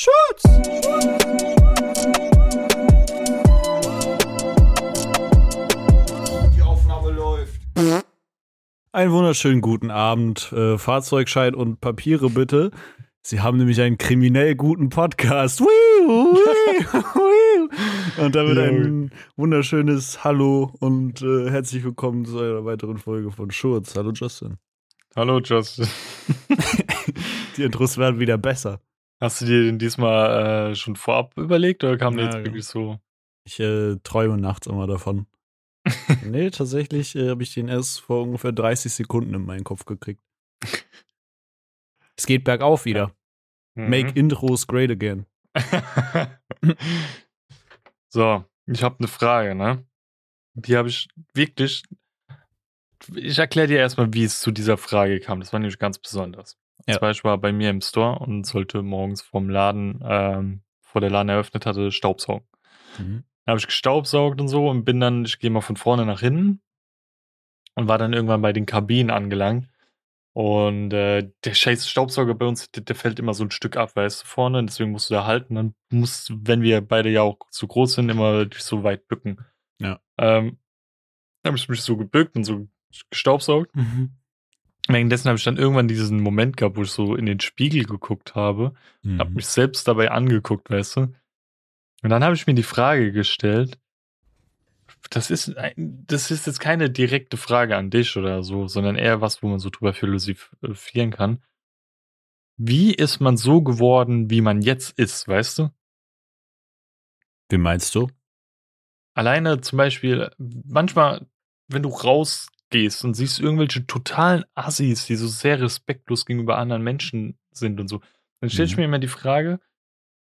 Schutz! Die Aufnahme läuft. Einen wunderschönen guten Abend. Äh, Fahrzeugschein und Papiere bitte. Sie haben nämlich einen kriminell guten Podcast. Und damit ein wunderschönes Hallo und äh, herzlich willkommen zu einer weiteren Folge von Schurz. Hallo Justin. Hallo Justin. Die Intros werden wieder besser. Hast du dir den diesmal äh, schon vorab überlegt oder kam der Ja, jetzt genau. wirklich so? Ich äh, träume nachts immer davon. nee, tatsächlich äh, habe ich den erst vor ungefähr 30 Sekunden in meinen Kopf gekriegt. Es geht bergauf wieder. Mhm. Make Intros great again. so, ich habe eine Frage, ne? Die habe ich wirklich. Ich erkläre dir erstmal, wie es zu dieser Frage kam. Das war nämlich ganz besonders. Ja. Zum Beispiel war bei mir im Store und sollte morgens vom Laden, ähm, vor der Laden eröffnet hatte, Staubsaugen. Mhm. Dann habe ich gestaubsaugt und so und bin dann, ich gehe mal von vorne nach hinten und war dann irgendwann bei den Kabinen angelangt. Und äh, der scheiß Staubsauger bei uns, der, der fällt immer so ein Stück ab, weißt du, vorne. Deswegen musst du da halten. Dann musst, wenn wir beide ja auch zu groß sind, immer dich so weit bücken. Ja. Ähm, habe ich mich so gebückt und so gestaubsaugt. Mhm. Währenddessen habe ich dann irgendwann diesen Moment gehabt, wo ich so in den Spiegel geguckt habe hab Mhm. mich selbst dabei angeguckt, weißt du? Und dann habe ich mir die Frage gestellt, das ist, das ist jetzt keine direkte Frage an dich oder so, sondern eher was, wo man so drüber philosophieren kann. Wie ist man so geworden, wie man jetzt ist, weißt du? Wie meinst du? Alleine zum Beispiel, manchmal, wenn du rausgehst und siehst irgendwelche totalen Assis, die so sehr respektlos gegenüber anderen Menschen sind und so, dann stelle ich Mhm. mir immer die Frage,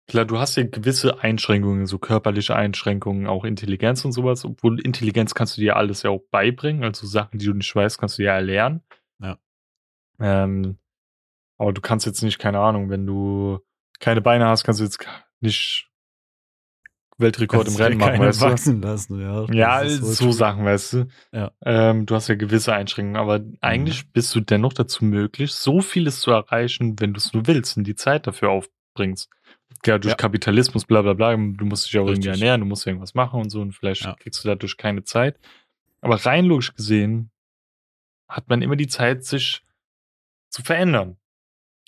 klar, du hast ja gewisse Einschränkungen, so körperliche Einschränkungen, auch Intelligenz und sowas, obwohl Intelligenz kannst du dir alles ja auch beibringen, also Sachen, die du nicht weißt, kannst du ja erlernen. Ja. Ähm, aber du kannst jetzt nicht, keine Ahnung, wenn du keine Beine hast, kannst du jetzt nicht Weltrekord im Kannst Rennen machen, weißt du? wachsen lassen, ja. Ja, so true. Sachen, weißt du. Ja. Ähm, du hast ja gewisse Einschränkungen, aber eigentlich bist du dennoch dazu möglich, so vieles zu erreichen, wenn du es nur willst und die Zeit dafür aufbringst. Ja, durch Ja. Kapitalismus, bla bla bla, du musst dich ja auch irgendwie Richtig. ernähren, du musst irgendwas machen und so und vielleicht Ja. kriegst du dadurch keine Zeit. Aber rein logisch gesehen hat man immer die Zeit, sich zu verändern.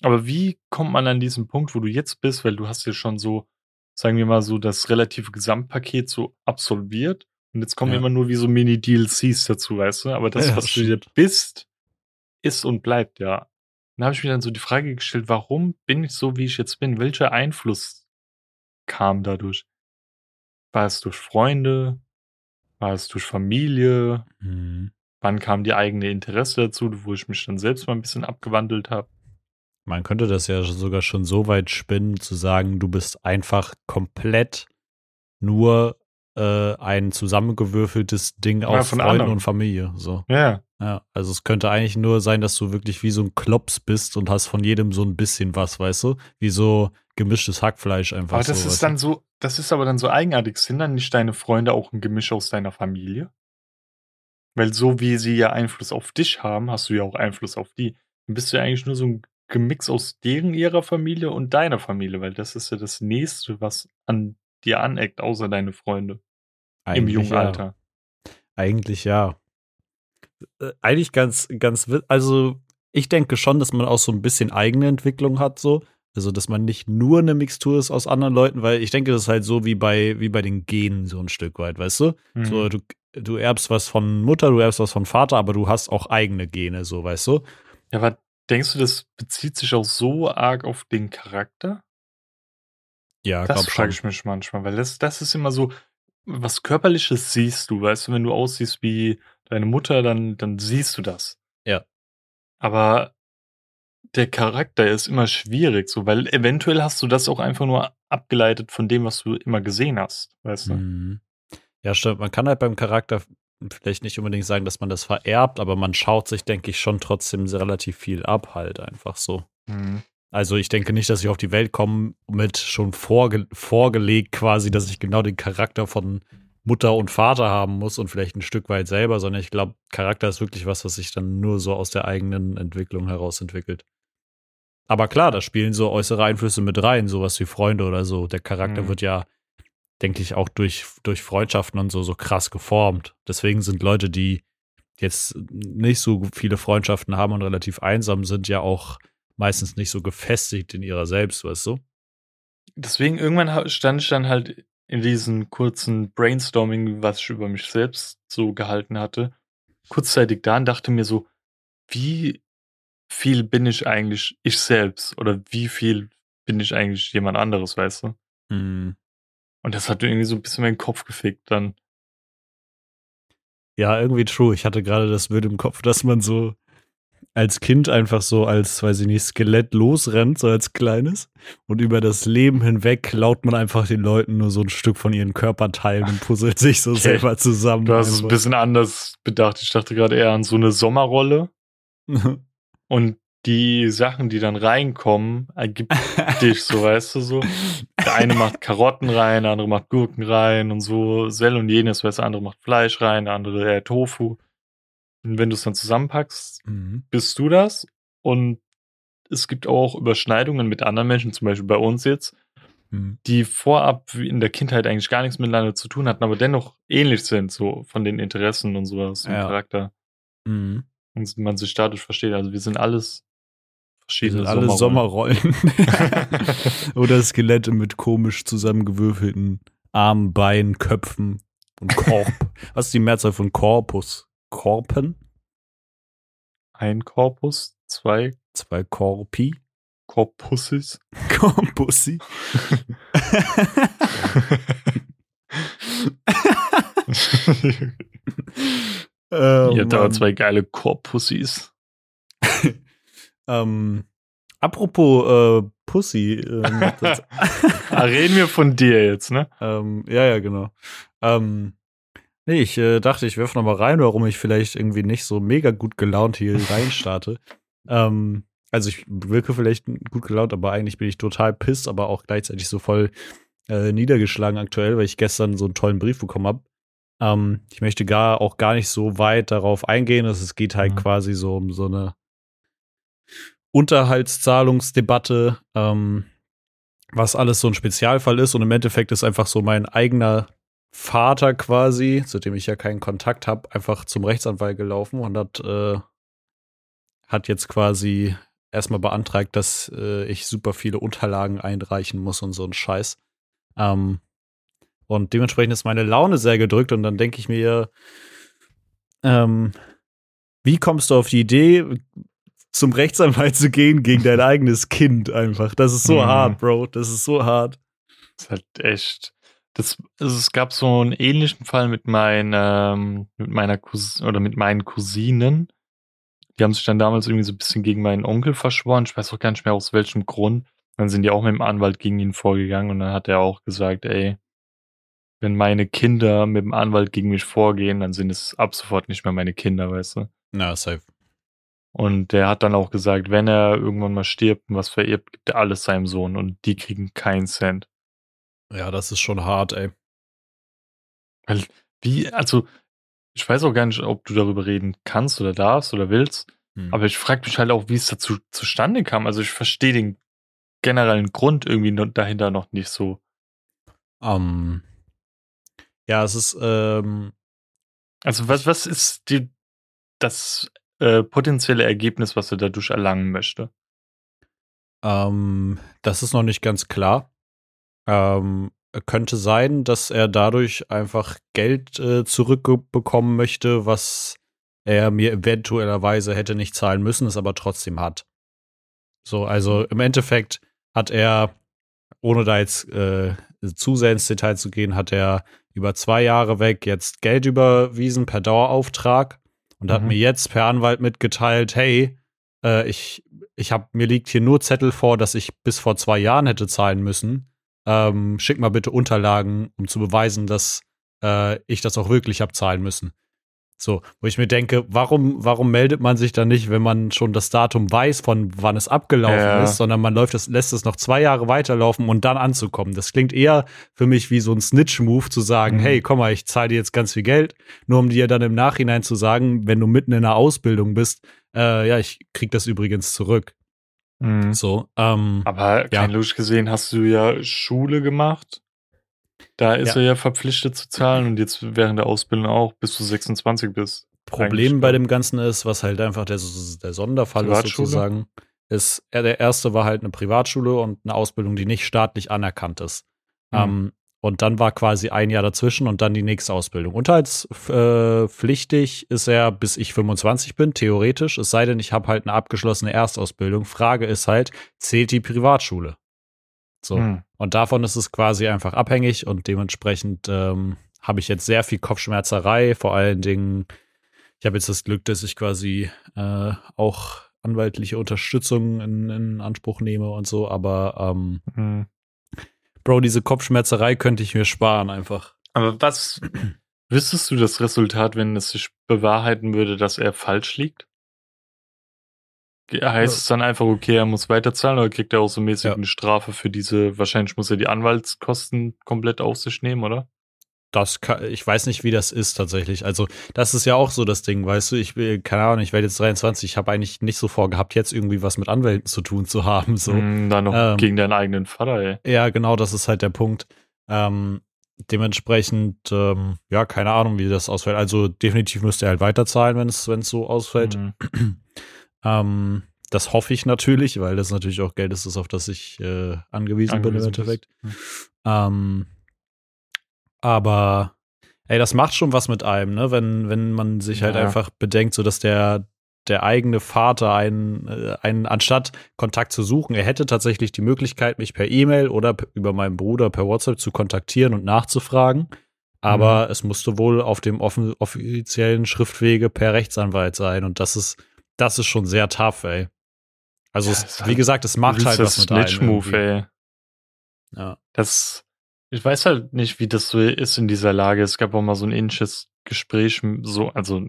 Aber wie kommt man an diesen Punkt, wo du jetzt bist, weil du hast ja schon so, sagen wir mal so, das relative Gesamtpaket so absolviert und jetzt kommen Ja. immer nur wie so Mini-DLCs dazu, weißt du? Aber das, Ja, was du jetzt bist, ist und bleibt, ja. Dann habe ich mir dann so die Frage gestellt, warum bin ich so, wie ich jetzt bin? Welcher Einfluss kam dadurch? War es durch Freunde? War es durch Familie? Mhm. Wann kam die eigene Interesse dazu, wo ich mich dann selbst mal ein bisschen abgewandelt habe? Man könnte das ja sogar schon so weit spinnen, zu sagen, du bist einfach komplett nur äh, ein zusammengewürfeltes Ding Ja, aus von Freunden anderen. und Familie. So. Ja, Ja, also es könnte eigentlich nur sein, dass du wirklich wie so ein Klops bist und hast von jedem so ein bisschen was, weißt du? Wie so gemischtes Hackfleisch einfach aber so. das ist weißt dann so, das ist aber dann so eigenartig. Sind dann nicht deine Freunde auch ein Gemisch aus deiner Familie? Weil so wie sie ja Einfluss auf dich haben, hast du ja auch Einfluss auf die. Dann bist du ja eigentlich nur so ein Gemix aus deren ihrer Familie und deiner Familie, weil das ist ja das Nächste, was an dir aneckt, außer deine Freunde du? im Eigentlich jungen ja. Alter. Eigentlich ja. Äh, Eigentlich ganz, ganz, also ich denke schon, dass man auch so ein bisschen eigene Entwicklung hat, so. Also, dass man nicht nur eine Mixtur ist aus anderen Leuten, weil ich denke, das ist halt so wie bei, wie bei den Genen so ein Stück weit, weißt du? So, Mhm. du, du erbst was von Mutter, du erbst was von Vater, aber du hast auch eigene Gene, so, weißt du? Ja, aber denkst du, das bezieht sich auch so arg auf den Charakter? Ja, Das frage ich mich manchmal, weil das, das ist immer so, was Körperliches siehst du, weißt du, wenn du aussiehst wie deine Mutter, dann, dann siehst du das. Ja. Aber der Charakter ist immer schwierig, so, weil eventuell hast du das auch einfach nur abgeleitet von dem, was du immer gesehen hast, weißt du? Mhm. Ja, stimmt. Man kann halt beim Charakter vielleicht nicht unbedingt sagen, dass man das vererbt, aber man schaut sich, denke ich, schon trotzdem relativ viel ab, halt einfach so. Mhm. Also ich denke nicht, dass ich auf die Welt komme mit schon vorge vorgelegt quasi, dass ich genau den Charakter von Mutter und Vater haben muss und vielleicht ein Stück weit selber, sondern ich glaube, Charakter ist wirklich was, was sich dann nur so aus der eigenen Entwicklung heraus entwickelt. Aber klar, da spielen so äußere Einflüsse mit rein, sowas wie Freunde oder so. Der Charakter Mhm. wird ja, denke ich, auch durch, durch Freundschaften und so, so krass geformt. Deswegen sind Leute, die jetzt nicht so viele Freundschaften haben und relativ einsam sind, ja auch meistens nicht so gefestigt in ihrer selbst, weißt du? Deswegen irgendwann stand ich dann halt in diesem kurzen Brainstorming, was ich über mich selbst so gehalten hatte, kurzzeitig da und dachte mir so, wie viel bin ich eigentlich ich selbst oder wie viel bin ich eigentlich jemand anderes, weißt du? Hm. Und das hat irgendwie so ein bisschen meinen Kopf gefickt dann. Ja, irgendwie true. Ich hatte gerade das Bild im Kopf, dass man so als Kind einfach so als, weiß ich nicht, Skelett losrennt, so als kleines. Und über das Leben hinweg klaut man einfach den Leuten nur so ein Stück von ihren Körperteilen und puzzelt sich so Okay. selber zusammen. Du hast es ein bisschen anders bedacht. Ich dachte gerade eher an so eine Sommerrolle und die Sachen, die dann reinkommen, ergibt dich, so weißt du so. Der eine macht Karotten rein, der andere macht Gurken rein und so, Sell und jenes, weißt du, der andere macht Fleisch rein, der andere eher Tofu. Und wenn du es dann zusammenpackst, Mhm. bist du das. Und es gibt auch Überschneidungen mit anderen Menschen, zum Beispiel bei uns jetzt, Mhm. die vorab in der Kindheit eigentlich gar nichts miteinander zu tun hatten, aber dennoch ähnlich sind, so von den Interessen und sowas, im Ja. Charakter. Mhm. Und man sich dadurch versteht. Also wir sind alles verschiedene sind alle Sommerrollen. Sommerrollen. Oder Skelette mit komisch zusammengewürfelten Armen, Beinen, Köpfen und Korb. Was ist die Mehrzahl von Korpus? Korpen? Ein Korpus, zwei Zwei Korpi? Korpussis. Korpussi? Oh, Ihr habt aber Mann. zwei geile Korpussis. Ähm, apropos äh, Pussy. Ähm, reden wir von dir jetzt, ne? ähm, ja, ja, genau. Ähm, nee, ich äh, dachte, ich werf noch mal rein, warum ich vielleicht irgendwie nicht so mega gut gelaunt hier reinstarte. ähm, also ich wirke vielleicht gut gelaunt, aber eigentlich bin ich total pisst, aber auch gleichzeitig so voll äh, niedergeschlagen aktuell, weil ich gestern so einen tollen Brief bekommen habe. Ähm, ich möchte gar auch gar nicht so weit darauf eingehen. dass Es geht halt Mhm. quasi so um so eine Unterhaltszahlungsdebatte, ähm, was alles so ein Spezialfall ist. Und im Endeffekt ist einfach so mein eigener Vater quasi, zu dem ich ja keinen Kontakt habe, einfach zum Rechtsanwalt gelaufen und hat, äh, hat jetzt quasi erstmal beantragt, dass äh, ich super viele Unterlagen einreichen muss und so ein Scheiß. Ähm, und dementsprechend ist meine Laune sehr gedrückt und dann denke ich mir, ähm, wie kommst du auf die Idee, zum Rechtsanwalt zu gehen gegen dein eigenes Kind einfach? Das ist so Mhm. hart, Bro. Das ist so hart. Das ist halt echt. Das, also es gab so einen ähnlichen Fall mit, mein, ähm, mit meiner Cousin oder mit meinen Cousinen. Die haben sich dann damals irgendwie so ein bisschen gegen meinen Onkel verschworen. Ich weiß auch gar nicht mehr aus welchem Grund. Dann sind die auch mit dem Anwalt gegen ihn vorgegangen und dann hat er auch gesagt, ey, wenn meine Kinder mit dem Anwalt gegen mich vorgehen, dann sind es ab sofort nicht mehr meine Kinder, weißt du? Na, safe. Und der hat dann auch gesagt, wenn er irgendwann mal stirbt und was vererbt, gibt er alles seinem Sohn und die kriegen keinen Cent. Ja, das ist schon hart, ey. Weil, wie, also, ich weiß auch gar nicht, ob du darüber reden kannst oder darfst oder willst, Hm. aber ich frage mich halt auch, wie es dazu zustande kam. Also, ich verstehe den generellen Grund irgendwie dahinter noch nicht so. Ähm, ja, es ist, ähm, Also, was, was ist die, das äh, potenzielle Ergebnis, was er dadurch erlangen möchte? ähm, das ist noch nicht ganz klar. Ähm, könnte sein, dass er dadurch einfach Geld äh, zurückbekommen möchte, was er mir eventuellerweise hätte nicht zahlen müssen, es aber trotzdem hat. So, also im Endeffekt hat er, ohne da jetzt äh, zu sehr ins Detail zu gehen, hat er über zwei Jahre weg jetzt Geld überwiesen per Dauerauftrag und hat Mhm. mir jetzt per Anwalt mitgeteilt, hey, äh, ich, ich hab, mir liegt hier nur Zettel vor, dass ich bis vor zwei Jahren hätte zahlen müssen. Ähm, schick mal bitte Unterlagen, um zu beweisen, dass äh, ich das auch wirklich hab zahlen müssen. So, wo ich mir denke, warum, warum meldet man sich dann nicht, wenn man schon das Datum weiß, von wann es abgelaufen Ja. ist, sondern man läuft es, lässt es noch zwei Jahre weiterlaufen und dann anzukommen. Das klingt eher für mich wie so ein Snitch-Move zu sagen, Mhm. hey, komm mal, ich zahle dir jetzt ganz viel Geld, nur um dir dann im Nachhinein zu sagen, wenn du mitten in einer Ausbildung bist, äh, ja, ich krieg das übrigens zurück. Mhm. So, ähm, Aber Ja. rein logisch gesehen hast du ja Schule gemacht. Da ist Ja. er ja verpflichtet zu zahlen und jetzt während der Ausbildung auch, bis du 26 bist. Problem bei dem Ganzen ist, was halt einfach der, der Sonderfall ist sozusagen, ist, er, der erste war halt eine Privatschule und eine Ausbildung, die nicht staatlich anerkannt ist. Hm. Ähm, und dann war quasi ein Jahr dazwischen und dann die nächste Ausbildung. Unterhaltspflichtig ist er, bis ich 25 bin, theoretisch, es sei denn, ich habe halt eine abgeschlossene Erstausbildung. Frage ist halt, zählt die Privatschule? So. Hm. Und davon ist es quasi einfach abhängig und dementsprechend ähm, habe ich jetzt sehr viel Kopfschmerzerei, vor allen Dingen, ich habe jetzt das Glück, dass ich quasi äh, auch anwaltliche Unterstützung in, in Anspruch nehme und so, aber ähm, Hm. Bro, diese Kopfschmerzerei könnte ich mir sparen einfach. Aber was wüsstest du das Resultat, wenn es sich bewahrheiten würde, dass er falsch liegt? Heißt Ja. es dann einfach, okay, er muss weiterzahlen oder kriegt er auch so mäßig Ja. eine Strafe für diese, wahrscheinlich muss er die Anwaltskosten komplett auf sich nehmen, oder? Das kann, ich weiß nicht, wie das ist tatsächlich. Also, das ist ja auch so das Ding, weißt du, ich will, keine Ahnung, ich werde jetzt 23, ich habe eigentlich nicht so vorgehabt, jetzt irgendwie was mit Anwälten zu tun zu haben. So. Hm, dann noch Ähm. gegen deinen eigenen Vater, ey. Ja, genau, das ist halt der Punkt. Ähm, dementsprechend, ähm, ja, keine Ahnung, wie das ausfällt. Also definitiv müsste er halt weiterzahlen, wenn es wenn es so ausfällt. Hm. Ähm, das hoffe ich natürlich, weil das natürlich auch Geld ist, auf das ich äh, angewiesen, bin im Angewiesen. Endeffekt. Hm. Ähm, aber ey, das macht schon was mit einem, ne? Wenn, wenn man sich halt Ja. einfach bedenkt, so dass der, der eigene Vater einen, äh, einen, anstatt Kontakt zu suchen, er hätte tatsächlich die Möglichkeit, mich per E-Mail oder über meinen Bruder per WhatsApp zu kontaktieren und nachzufragen. Aber es musste wohl auf dem offen, offiziellen Schriftwege per Rechtsanwalt sein. Und das ist, das ist schon sehr tough, ey. Also, Ja, es, wie halt- gesagt, es macht halt was das mit einem. Irgendwie. ey. Ja. Das, ich weiß halt nicht, wie das so ist in dieser Lage. Es gab auch mal so ein ähnliches Gespräch, so, also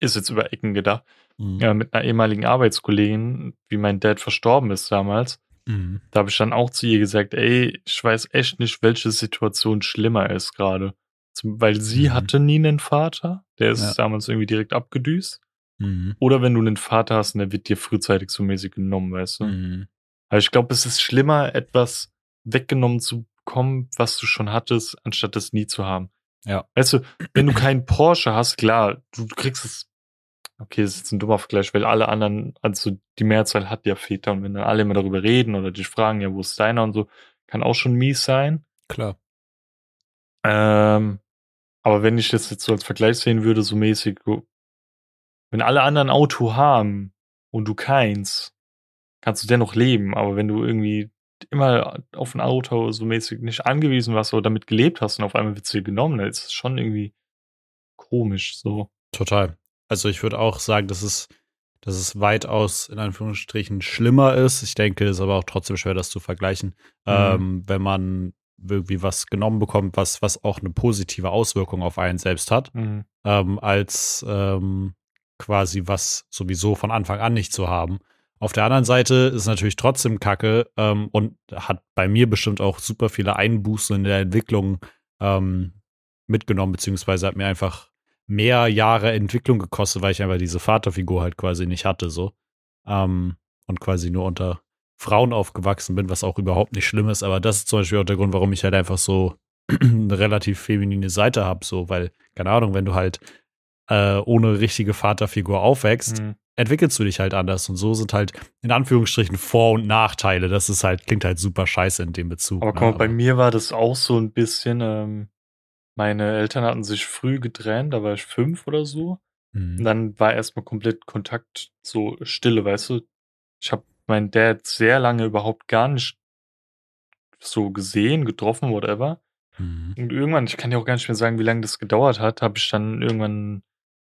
ist jetzt über Ecken gedacht, Mhm. ja, mit einer ehemaligen Arbeitskollegin, wie mein Dad verstorben ist damals. Mhm. Da habe ich dann auch zu ihr gesagt, ey, ich weiß echt nicht, welche Situation schlimmer ist gerade. Weil sie Mhm. hatte nie einen Vater, der ist Ja. damals irgendwie direkt abgedüst. Mhm. Oder wenn du einen Vater hast und der wird dir frühzeitig so mäßig genommen, weißt du? Mhm. Also ich glaube, es ist schlimmer, etwas weggenommen zu bekommen, was du schon hattest, anstatt es nie zu haben. Ja. Weißt du, wenn du keinen Porsche hast, klar, du, kriegst es. Okay, das ist jetzt ein dummer Vergleich, weil alle anderen, also die Mehrzahl hat ja Väter und wenn dann alle immer darüber reden oder dich fragen, ja, wo ist deiner und so, kann auch schon mies sein. Klar. Ähm, aber wenn ich das jetzt so als Vergleich sehen würde, so mäßig, wenn alle anderen Auto haben und du keins, kannst du dennoch leben. Aber wenn du irgendwie immer auf ein Auto so mäßig nicht angewiesen warst oder damit gelebt hast und auf einmal wird es dir genommen, dann ist es schon irgendwie komisch so. Total. Also ich würde auch sagen, dass es, dass es weitaus in Anführungsstrichen schlimmer ist. Ich denke, es ist aber auch trotzdem schwer, das zu vergleichen, Mhm. ähm, wenn man irgendwie was genommen bekommt, was, was auch eine positive Auswirkung auf einen selbst hat, Mhm. ähm, als ähm, quasi was sowieso von Anfang an nicht zu haben. Auf der anderen Seite ist natürlich trotzdem Kacke ähm, und hat bei mir bestimmt auch super viele Einbußen in der Entwicklung ähm, mitgenommen, beziehungsweise hat mir einfach mehr Jahre Entwicklung gekostet, weil ich einfach diese Vaterfigur halt quasi nicht hatte, so. Ähm, und quasi nur unter Frauen aufgewachsen bin, was auch überhaupt nicht schlimm ist, aber das ist zum Beispiel auch der Grund, warum ich halt einfach so eine relativ feminine Seite habe, so, weil, keine Ahnung, wenn du halt äh, ohne richtige Vaterfigur aufwächst, Mhm. entwickelst du dich halt anders. Und so sind halt in Anführungsstrichen Vor- und Nachteile. Das ist halt, klingt halt super scheiße in dem Bezug. Aber ne? guck mal, bei mir war das auch so ein bisschen, ähm, meine Eltern hatten sich früh getrennt, da war ich fünf oder so. Und Mhm. dann war erstmal komplett Kontakt, so Stille, weißt du. Ich habe meinen Dad sehr lange überhaupt gar nicht so gesehen, getroffen, whatever. Mhm. Und irgendwann, ich kann dir auch gar nicht mehr sagen, wie lange das gedauert hat, habe ich dann irgendwann,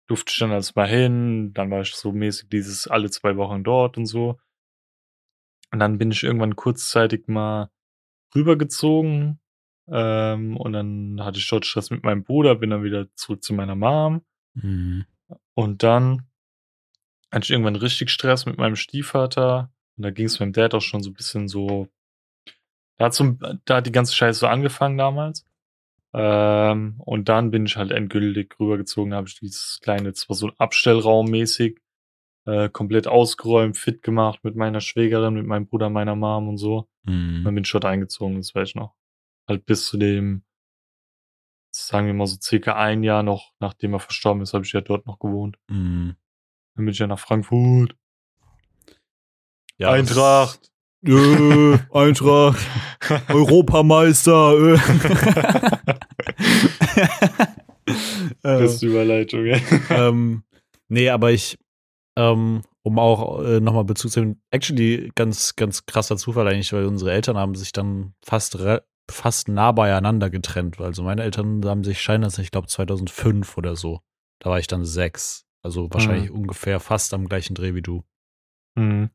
durfte ich dann als mal hin, dann war ich so mäßig dieses alle zwei Wochen dort und so. Und dann bin ich irgendwann kurzzeitig mal rübergezogen. Ähm, und dann hatte ich dort Stress mit meinem Bruder, bin dann wieder zurück zu meiner Mom. Mhm. Und dann hatte ich irgendwann richtig Stress mit meinem Stiefvater. Und da ging es meinem Dad auch schon so ein bisschen so. Da hat, so, da hat die ganze Scheiße so angefangen damals. Ähm, und dann bin ich halt endgültig rübergezogen, habe ich dieses kleine, zwar so ein Abstellraum mäßig. äh, komplett ausgeräumt, fit gemacht mit meiner Schwägerin, mit meinem Bruder, meiner Mom und so. Mhm. Dann bin ich dort eingezogen, das weiß ich noch. Halt bis zu dem, sagen wir mal so circa ein Jahr noch, nachdem er verstorben ist, habe ich ja dort noch gewohnt. Mhm. Dann bin ich ja nach Frankfurt. Ja, Eintracht. Äh, Eintracht. Europameister. Äh. Beste Überleitung, ey. ähm, nee, aber ich, ähm, um auch äh, nochmal Bezug zu nehmen, actually ganz, ganz krasser Zufall eigentlich, weil unsere Eltern haben sich dann fast, fast nah beieinander getrennt. Also meine Eltern haben sich scheinen lassen, ich glaube 2005 oder so. Da war ich dann sechs. Also wahrscheinlich ungefähr fast am gleichen Dreh wie du. Mhm.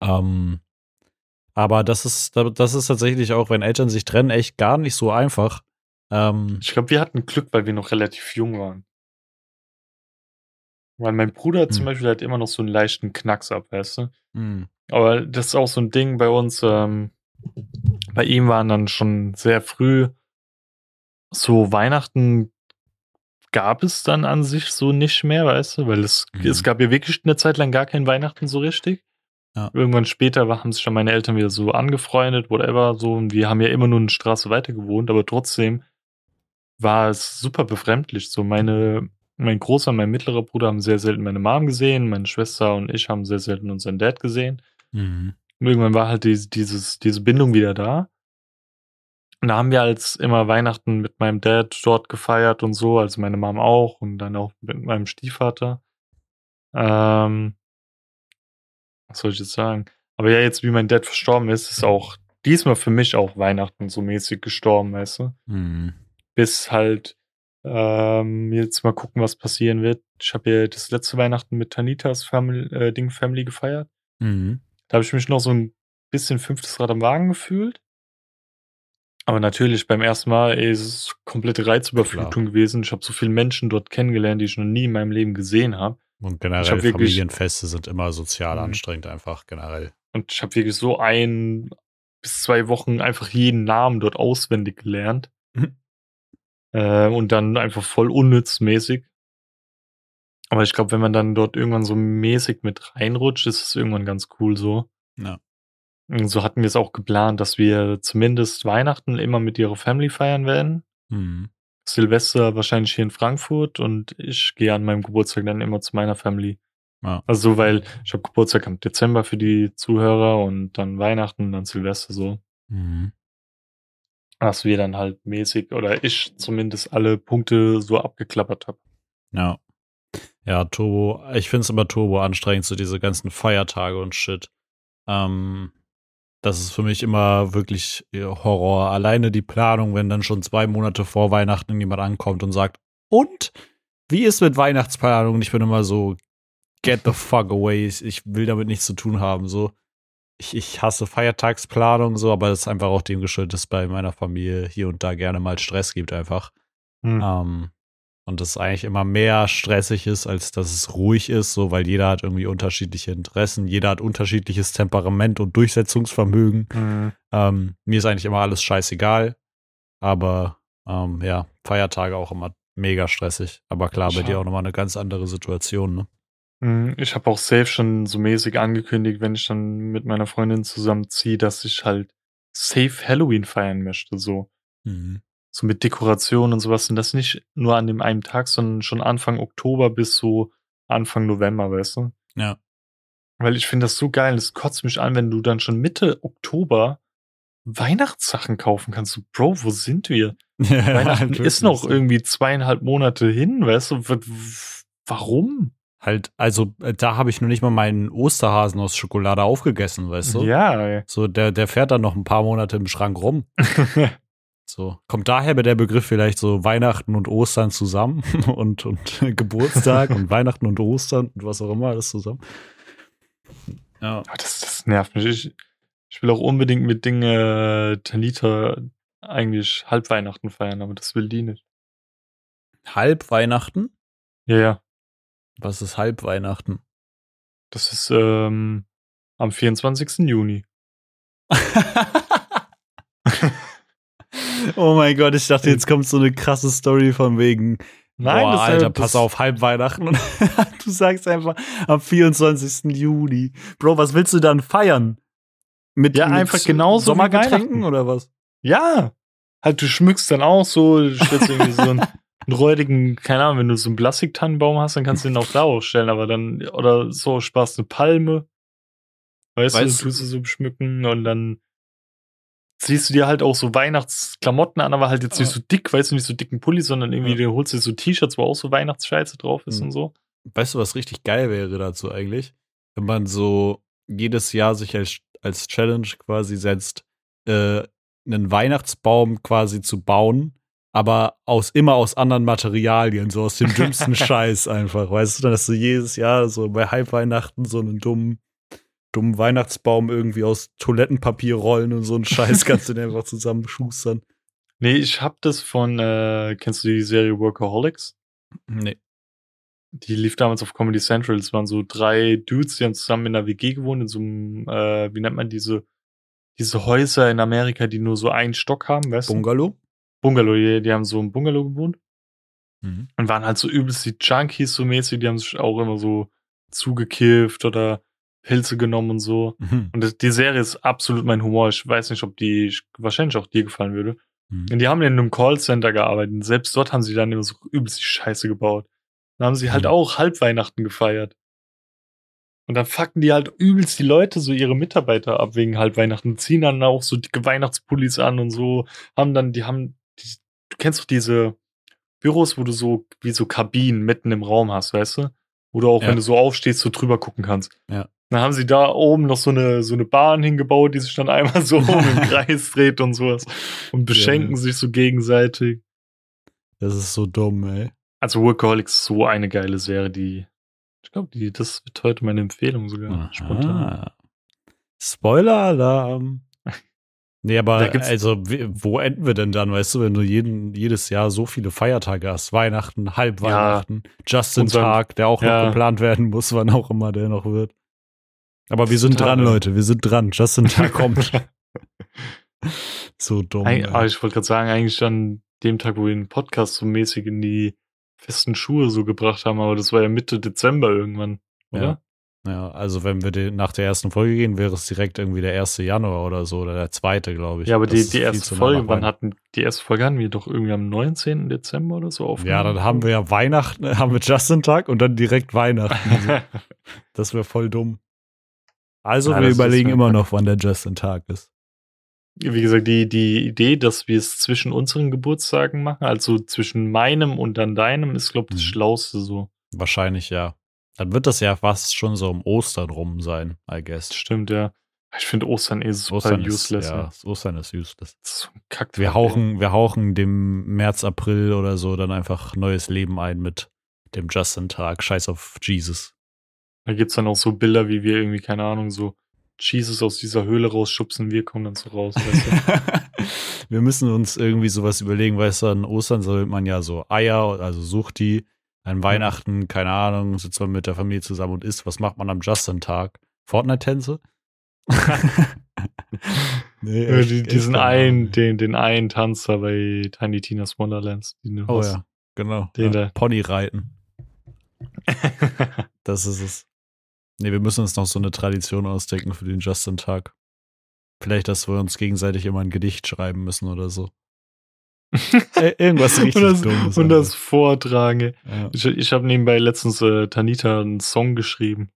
Ähm, aber das ist, das ist tatsächlich auch, wenn Eltern sich trennen, echt gar nicht so einfach. Ähm, Ich glaube, wir hatten Glück, weil wir noch relativ jung waren. Weil mein Bruder zum Hm. Beispiel hat immer noch so einen leichten Knacks ab, weißt du? mh, Aber das ist auch so ein Ding bei uns. Ähm, bei ihm waren dann schon sehr früh so Weihnachten gab es dann an sich so nicht mehr, weißt du? Weil es, Mhm. es gab ja wirklich eine Zeit lang gar kein Weihnachten so richtig. Ja. Irgendwann später haben sich schon meine Eltern wieder so angefreundet, whatever, so. Und wir haben ja immer nur eine Straße weiter gewohnt, aber trotzdem war es super befremdlich. So meine, mein großer, mein mittlerer Bruder haben sehr selten meine Mom gesehen, meine Schwester und ich haben sehr selten unseren Dad gesehen. mh, Und irgendwann war halt die, dieses, diese Bindung wieder da. Und da haben wir als immer Weihnachten mit meinem Dad dort gefeiert und so, also meine Mom auch und dann auch mit meinem Stiefvater. Ähm, was soll ich jetzt sagen? Aber ja, jetzt wie mein Dad verstorben ist, ist auch diesmal für mich auch Weihnachten so mäßig gestorben, weißt du? mh, Bis halt ähm, jetzt mal gucken, was passieren wird. Ich habe ja das letzte Weihnachten mit Tanitas Family, äh, Ding Family gefeiert. mh. Da habe ich mich noch so ein bisschen fünftes Rad am Wagen gefühlt. Aber natürlich beim ersten Mal ey, es ist komplette Reizüberflutung gewesen. Ich habe so viele Menschen dort kennengelernt, die ich noch nie in meinem Leben gesehen habe. Und generell wirklich- Familienfeste sind immer sozial Mhm. anstrengend, einfach generell. Und ich habe wirklich so ein bis zwei Wochen einfach jeden Namen dort auswendig gelernt. Mhm. äh, und dann einfach voll unnützmäßig. Aber ich glaube, wenn man dann dort irgendwann so mäßig mit reinrutscht, ist es irgendwann ganz cool so. Ja. Und so hatten wir es auch geplant, dass wir zumindest Weihnachten immer mit ihrer Family feiern werden. Mhm. Silvester wahrscheinlich hier in Frankfurt und ich gehe an meinem Geburtstag dann immer zu meiner Family. Ja. Also, weil ich habe Geburtstag im Dezember für die Zuhörer und dann Weihnachten, dann Silvester so. Mhm. Dass wir dann halt mäßig oder ich zumindest alle Punkte so abgeklappert habe. Ja. Ja, Turbo, ich finde es immer Turbo anstrengend, so diese ganzen Feiertage und Shit. Ähm, das ist für mich immer wirklich äh, Horror. Alleine die Planung, wenn dann schon zwei Monate vor Weihnachten jemand ankommt und sagt, und? Wie ist mit Weihnachtsplanung? Und ich bin immer so, get the fuck away. Ich, will damit nichts zu tun haben. So, ich, ich hasse Feiertagsplanung, so, aber das ist einfach auch dem geschuldet, dass es bei meiner Familie hier und da gerne mal Stress gibt, einfach. Hm. Ähm, und das eigentlich immer mehr stressig ist, als dass es ruhig ist, so, weil jeder hat irgendwie unterschiedliche Interessen, jeder hat unterschiedliches Temperament und Durchsetzungsvermögen. Hm. Ähm, mir ist eigentlich immer alles scheißegal, aber ähm, ja, Feiertage auch immer mega stressig. Aber klar, bei dir auch nochmal eine ganz andere Situation, ne? Hm, Ich habe auch safe schon so mäßig angekündigt, wenn ich dann mit meiner Freundin zusammenziehe, dass ich halt safe Halloween feiern möchte, so. Mhm. So mit Dekoration und sowas. Und das nicht nur an dem einen Tag, sondern schon Anfang Oktober bis so Anfang November, weißt du? Ja. Weil ich finde das so geil. Es kotzt mich an, wenn du dann schon Mitte Oktober Weihnachtssachen kaufen kannst. So, Bro, wo sind wir? Weihnachten Halt ist wirklich noch irgendwie zweieinhalb Monate hin, weißt du? Warum? Halt, also äh, da habe ich noch nicht mal meinen Osterhasen aus Schokolade aufgegessen, weißt du? Ja, ey. So, der, der fährt dann noch ein paar Monate im Schrank rum. So, kommt daher der Begriff vielleicht so Weihnachten und Ostern zusammen und, und Geburtstag und Weihnachten und Ostern und was auch immer alles zusammen. Ja. Das, das nervt mich. Ich, ich will auch unbedingt mit Dinge Tanita eigentlich Halbweihnachten feiern, aber das will die nicht. Halb Weihnachten? Ja, ja. Was ist halb Weihnachten? Das ist ähm, am 24. Juni. oh mein Gott, ich dachte, jetzt kommt so eine krasse Story von wegen, Nein, Boah, das, Alter, das, pass auf, halb Weihnachten. Du sagst einfach am 24. Juni. Bro, was willst du dann feiern? Mit, Ja, mit einfach genauso Sommergetränken oder was? Ja. Halt, du schmückst dann auch so, du stellst irgendwie so einen, einen räudigen, keine Ahnung, wenn du so einen Plastiktannenbaum hast, dann kannst du den auch da aufstellen, aber dann, oder so, sparst eine Palme. Weißt, Weißt du, tust du so beschmücken und dann ziehst du dir halt auch so Weihnachtsklamotten an, aber halt jetzt nicht so dick, weißt du, nicht so dicken Pulli, sondern irgendwie, Ja. du holst dir so T-Shirts, wo auch so Weihnachtsscheiße drauf ist Mhm. und so. Weißt du, was richtig geil wäre dazu eigentlich? Wenn man so jedes Jahr sich als, als Challenge quasi setzt, äh, einen Weihnachtsbaum quasi zu bauen, aber aus immer aus anderen Materialien, so aus dem dümmsten Scheiß einfach. Weißt du, dann hast du jedes Jahr so bei Halbweihnachten so einen dummen, dummen Weihnachtsbaum irgendwie aus Toilettenpapierrollen und so einen Scheiß kannst du den einfach zusammenschustern. Nee, ich hab das von, äh, kennst du die Serie Workaholics? Nee. Die lief damals auf Comedy Central. Es waren so drei Dudes, die haben zusammen in einer WG gewohnt, in so einem, äh, wie nennt man diese, diese Häuser in Amerika, die nur so einen Stock haben, weißt du? Bungalow? Bungalow, die, die haben so im Bungalow gewohnt Mhm. und waren halt so übelst die Junkies so mäßig, die haben sich auch immer so zugekifft oder Pilze genommen und so. Mhm. Und die Serie ist absolut mein Humor. Ich weiß nicht, ob die wahrscheinlich auch dir gefallen würde. Mhm. Und die haben in einem Callcenter gearbeitet. Und selbst dort haben sie dann immer so übelst die Scheiße gebaut. Dann haben sie halt Mhm. auch Halbweihnachten gefeiert. Und dann fucken die halt übelst die Leute, so ihre Mitarbeiter ab wegen Halbweihnachten, ziehen dann auch so dicke Weihnachtspullis an und so, haben dann, die haben, die, du kennst doch diese Büros, wo du so, wie so Kabinen mitten im Raum hast, weißt du? Wo du auch, Ja. wenn du so aufstehst, so drüber gucken kannst. Ja. Dann haben sie da oben noch so eine, so eine Bahn hingebaut, die sich dann einmal so um im Kreis dreht und sowas. Und beschenken Ja. sich so gegenseitig. Das ist so dumm, ey. Also Workaholics ist so eine geile Serie, die, ich glaube, die, das wird heute meine Empfehlung sogar. Spontan. Aha. Spoiler-Alarm. Nee, aber also wo enden wir denn dann, weißt du, wenn du jeden, jedes Jahr so viele Feiertage hast? Weihnachten, Halbweihnachten, Justin-Tag, der auch ja. noch geplant werden muss, wann auch immer der noch wird. Aber wir sind Total, dran. Leute, wir sind dran. Justin-Tag kommt. So dumm. Eig- aber ich wollte gerade sagen, eigentlich an dem Tag, wo wir den Podcast so mäßig in die festen Schuhe so gebracht haben, aber das war ja Mitte Dezember irgendwann, oder? Ja. Ja, also wenn wir den, nach der ersten Folge gehen, wäre es direkt irgendwie der 1. Januar oder so oder der zweite, glaube ich. Ja, aber Das die, die erste Folge, wann hatten, die erste Folge hatten wir doch irgendwie am 19. Dezember oder so aufgenommen. Ja, dann haben wir ja Weihnachten, haben wir Justin-Tag und dann direkt Weihnachten. Das wäre voll dumm. Also, Ja, wir ist überlegen immer noch, wann der Justin-Tag ist. Wie gesagt, die, die Idee, dass wir es zwischen unseren Geburtstagen machen, also zwischen meinem und dann deinem, ist, glaube ich, das Mhm. Schlauste so. Wahrscheinlich ja. Dann wird das ja fast schon so um Ostern rum sein, I guess. Stimmt, ja. Ich finde Ostern eh super Ostern ist, useless. ja, ja. Ostern ist useless. Ist so. Wir hauchen, wir hauchen dem März, April oder so dann einfach neues Leben ein mit dem Justin-Tag. Scheiß auf Jesus. Da gibt's dann auch so Bilder, wie wir irgendwie, keine Ahnung, so Jesus aus dieser Höhle rausschubsen, wir kommen dann so raus, weißt du? wir müssen uns irgendwie sowas überlegen, weißt du, an Ostern soll man ja so Eier, also sucht die, an Weihnachten, keine Ahnung, sitzt man mit der Familie zusammen und isst. Was macht man am Justin-Tag? Fortnite-Tänze? nee, Ja, die, diesen einen, den, den einen Tanzer bei Tiny Tina's Wonderlands. Oh hast. ja, genau. Den ja, da. Pony reiten. Das ist es. Nee, wir müssen uns noch so eine Tradition ausdenken für den Justin-Tag. Vielleicht, dass wir uns gegenseitig immer ein Gedicht schreiben müssen oder so. Irgendwas richtig und das, Dummes. und das einfach. Vortragen. Ja. Ich, ich habe nebenbei letztens äh, Tanita einen Song geschrieben.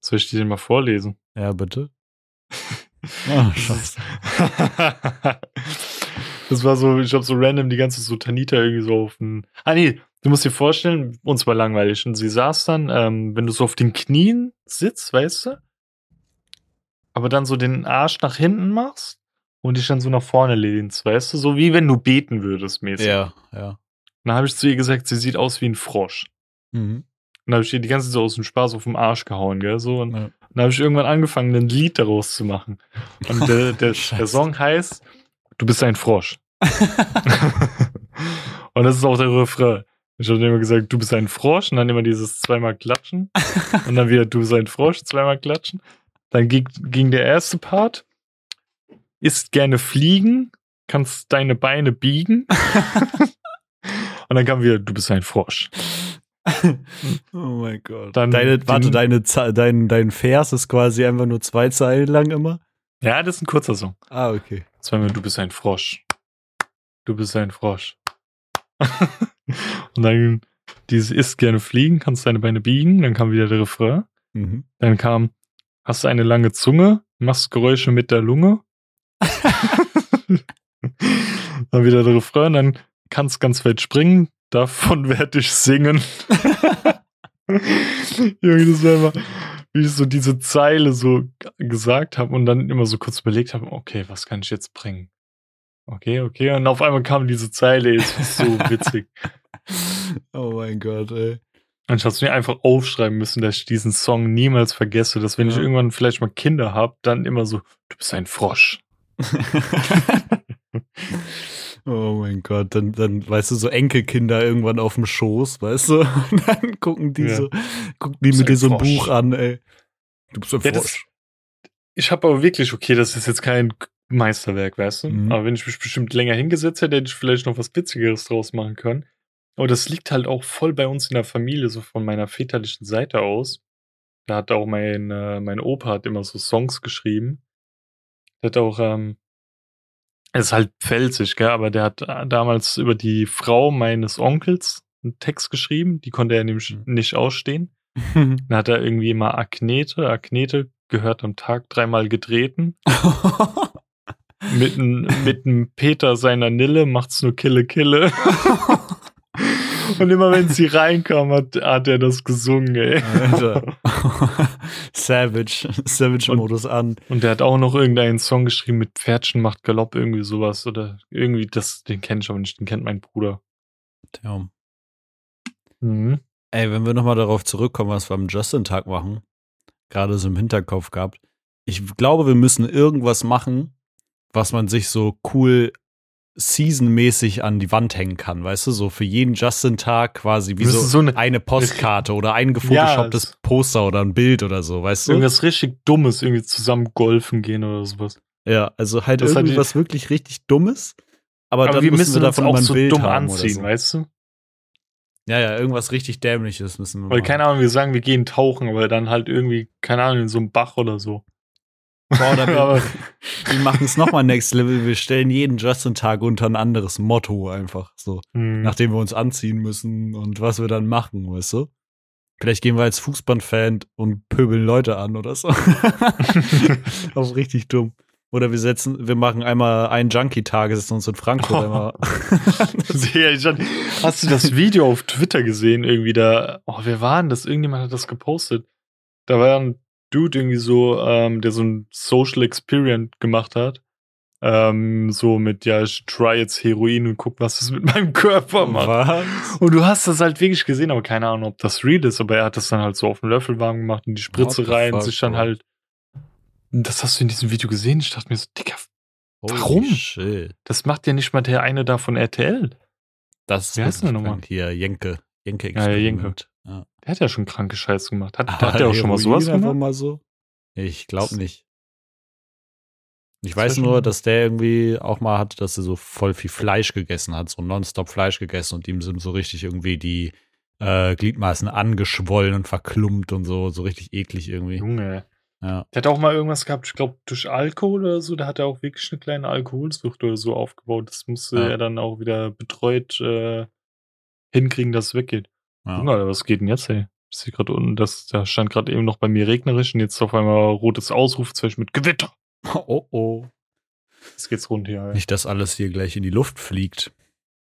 Soll ich dir den mal vorlesen? ja, bitte. Ah, scheiße. das war so, ich habe so random die ganze so Tanita irgendwie so auf den. Ah nee, du musst dir vorstellen, uns war langweilig. Und sie saß dann, ähm, wenn du so auf den Knien sitzt, weißt du, aber dann so den Arsch nach hinten machst und dich dann so nach vorne lehnst, weißt du, so wie wenn du beten würdest, mäßig. Ja, ja. Dann habe ich zu ihr gesagt, sie sieht aus wie ein Frosch. Mhm. Und dann habe ich ihr die ganze Zeit so aus dem Spaß auf den Arsch gehauen, gell? So, und Ja. dann habe ich irgendwann angefangen, ein Lied daraus zu machen. Und der, der, der. Song heißt Du bist ein Frosch. und das ist auch der Refrain. Ich habe immer gesagt, du bist ein Frosch und dann immer dieses zweimal klatschen. und dann wieder, du bist ein Frosch, zweimal klatschen. Dann ging, ging der erste Part. Isst gerne fliegen, kannst deine Beine biegen. Und dann kam wieder, du bist ein Frosch. oh mein Gott. Dann deine, warte, deine, dein, dein Vers ist quasi einfach nur zwei Zeilen lang immer? Ja, das ist ein kurzer Song. Ah, okay. Zweimal, du bist ein Frosch. Du bist ein Frosch. und dann dieses isst gerne fliegen, kannst deine Beine biegen, dann kam wieder der Refrain. Mhm. Dann kam, hast eine lange Zunge, machst Geräusche mit der Lunge. dann wieder der Refrain, dann kannst ganz weit springen, davon werd ich singen. Junge, das war immer, wie ich so diese Zeile so gesagt habe und dann immer so kurz überlegt habe, okay, was kann ich jetzt bringen? Okay, okay, und auf einmal kam diese Zeile, es ist so witzig. Oh mein Gott, ey. Und ich hatte mir einfach aufschreiben müssen, dass ich diesen Song niemals vergesse, dass wenn ich Ja. irgendwann vielleicht mal Kinder habe, dann immer so, du bist ein Frosch. oh mein Gott, dann, dann, weißt du, so Enkelkinder irgendwann auf dem Schoß, weißt du? Und dann gucken die Ja. so, gucken die mit dir so ein. Buch an, ey. Du bist ein Ja, das- Frosch. Ich habe aber wirklich, okay, das ist jetzt kein Meisterwerk, weißt du? Mhm. Aber wenn ich mich bestimmt länger hingesetzt hätte, hätte ich vielleicht noch was Witzigeres draus machen können. Aber das liegt halt auch voll bei uns in der Familie, so von meiner väterlichen Seite aus. Da hat auch mein, äh, mein Opa hat immer so Songs geschrieben. Der hat auch, ähm, es ist halt pfälzig, gell, aber der hat äh, damals über die Frau meines Onkels einen Text geschrieben, die konnte er nämlich Mhm. nicht ausstehen. Dann hat er irgendwie immer Agnete, Agnete gehört am Tag dreimal getreten. Mit n- mit dem Peter seiner Nille macht's nur Kille Kille. Und immer wenn sie reinkam, hat, hat er das gesungen, ey. Alter. Savage. Savage-Modus an. Und der hat auch noch irgendeinen Song geschrieben mit Pferdchen macht Galopp, irgendwie sowas. Oder irgendwie, das, den kenn ich aber nicht, den kennt mein Bruder. Ja. Mhm. Ey, wenn wir nochmal darauf zurückkommen, was wir am Justin-Tag machen, gerade so im Hinterkopf gehabt. Ich glaube, wir müssen irgendwas machen, was man sich so cool seasonmäßig an die Wand hängen kann, weißt du, so für jeden Justin-Tag quasi wie so, so eine- eine Postkarte oder ein gefotoshopptes Ja, Poster oder ein Bild oder so, weißt du? Irgendwas richtig Dummes, irgendwie zusammen golfen gehen oder sowas. Ja, also halt Das hat irgendwie die- was wirklich richtig Dummes, aber, Aber dann wir müssen müssen wir davon auch ein so Bild dumm haben anziehen, so. weißt du? Ja, ja, irgendwas richtig Dämliches müssen wir Weil, machen. keine Ahnung, wir sagen, wir gehen tauchen, aber dann halt irgendwie, keine Ahnung, in so einem Bach oder so. Boah, oder wir, machen es nochmal next level. Wir stellen jeden Justin-Tag unter ein anderes Motto einfach so. Hm. Nachdem wir uns anziehen müssen und was wir dann machen, weißt du? Vielleicht gehen wir als Fußballfan und pöbeln Leute an oder so. Auch richtig dumm. Oder wir setzen, wir machen einmal einen Junkie-Tag, setzen uns in Frankfurt einmal. Ich hab- Hast du das Video auf Twitter gesehen? Irgendwie da, oh, wer war denn das? Irgendjemand hat das gepostet. Da war ein Dude irgendwie so, ähm, der so ein Social Experiment gemacht hat. Ähm, so mit, ja, ich try jetzt Heroin und guck, was es mit meinem Körper macht. Was? Und du hast das halt wirklich gesehen, aber keine Ahnung, ob das real ist, aber er hat das dann halt so auf den Löffel warm gemacht und die Spritze rein, fuck, sich dann bro? halt. Das hast du in diesem Video gesehen? Ich dachte mir so, Holy Warum? Shit. das macht ja nicht mal der eine da von RTL. Das Wie heißt wird der nochmal? krank. Hier, Jenke. Jenke Ja, ja, Jenke. Experiment. Ja. Der hat ja schon kranke Scheiße gemacht. Hat, Ah, hat der auch schon mal sowas gemacht? mal so? Ich glaube nicht. Ich weiß nur, dass der irgendwie auch mal hatte, dass er so voll viel Fleisch gegessen hat, so nonstop Fleisch gegessen und ihm sind so richtig irgendwie die äh, Gliedmaßen angeschwollen und verklumpt und so, so richtig eklig irgendwie. Junge. Ja. Der hat auch mal irgendwas gehabt, ich glaube, durch Alkohol oder so. Da hat er auch wirklich eine kleine Alkoholsucht oder so aufgebaut. Das musste Ja. er dann auch wieder betreut äh, hinkriegen, dass es weggeht. Ja. Alter, was geht denn jetzt, ey? Ich sehe gerade unten, das, da stand gerade eben noch bei mir regnerisch und jetzt auf einmal rotes Ausrufezeichen mit Gewitter. Oh oh. Jetzt geht's rund hier. Ey. Nicht, dass alles hier gleich in die Luft fliegt.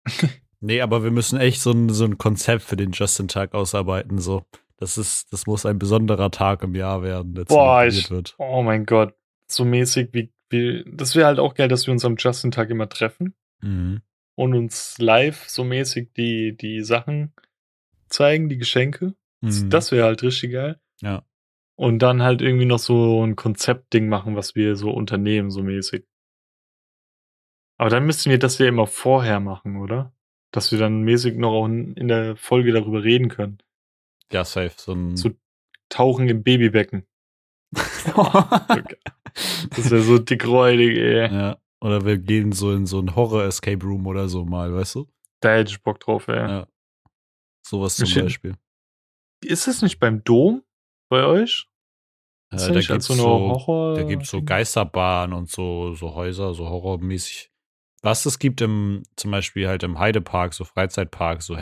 nee, aber wir müssen echt so ein, so ein Konzept für den Justin-Tag ausarbeiten. So. Das ist, das muss ein besonderer Tag im Jahr werden, der Boah, zelebriert ich- wird. Oh mein Gott. So mäßig wie, wie das wäre halt auch geil, dass wir uns am Justin-Tag immer treffen. Mhm. und uns live so mäßig die, die Sachen zeigen, die Geschenke. Das- Mhm. Das wäre halt richtig geil. Ja. Und dann halt irgendwie noch so ein Konzeptding machen, was wir so unternehmen, so mäßig. Aber dann müssten wir das ja immer vorher machen, oder? Dass wir dann mäßig noch auch in in der Folge darüber reden können. Ja, safe. So ein So Tauchen im Babybecken. Das wäre so dickräudig, ey. ja. Oder wir gehen so in so ein Horror-Escape Room oder so mal, weißt du? Da hätte ich Bock drauf, ey. Ja. Sowas zum. Beispiel. Ist es nicht beim Dom bei euch? Äh, da gibt's als so Horror. da gibt's so Geisterbahnen und so, so Häuser, so horrormäßig. Was es gibt im, zum Beispiel halt im Heidepark, so Freizeitpark, so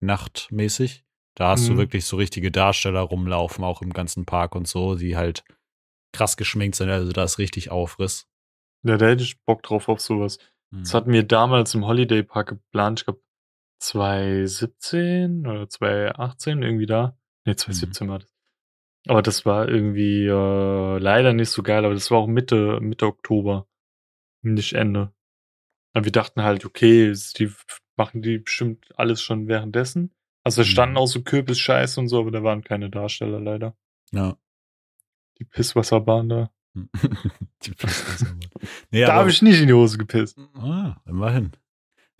Halloween-Nachtmäßig. Da hast du Mhm. wirklich so richtige Darsteller rumlaufen, auch im ganzen Park und so, die halt krass geschminkt sind. Also da ist richtig Aufriss. Ja, da hätte ich Bock drauf auf sowas. Mhm. Das hatten wir damals im Holiday Park geplant. Ich glaube 2017 oder 2018 irgendwie da. Ne, 2017 war das. Aber das war irgendwie äh, leider nicht so geil, aber das war auch Mitte, Mitte Oktober. Nicht Ende. Und wir dachten halt, okay, die machen die bestimmt alles schon währenddessen. Also da Mhm. standen auch so Kürbis-Scheiß und so, aber da waren keine Darsteller leider. ja. Die Pisswasserbahn da. Die Pisswasserbahn. nee, da habe ich nicht in die Hose gepisst. Ah, immerhin.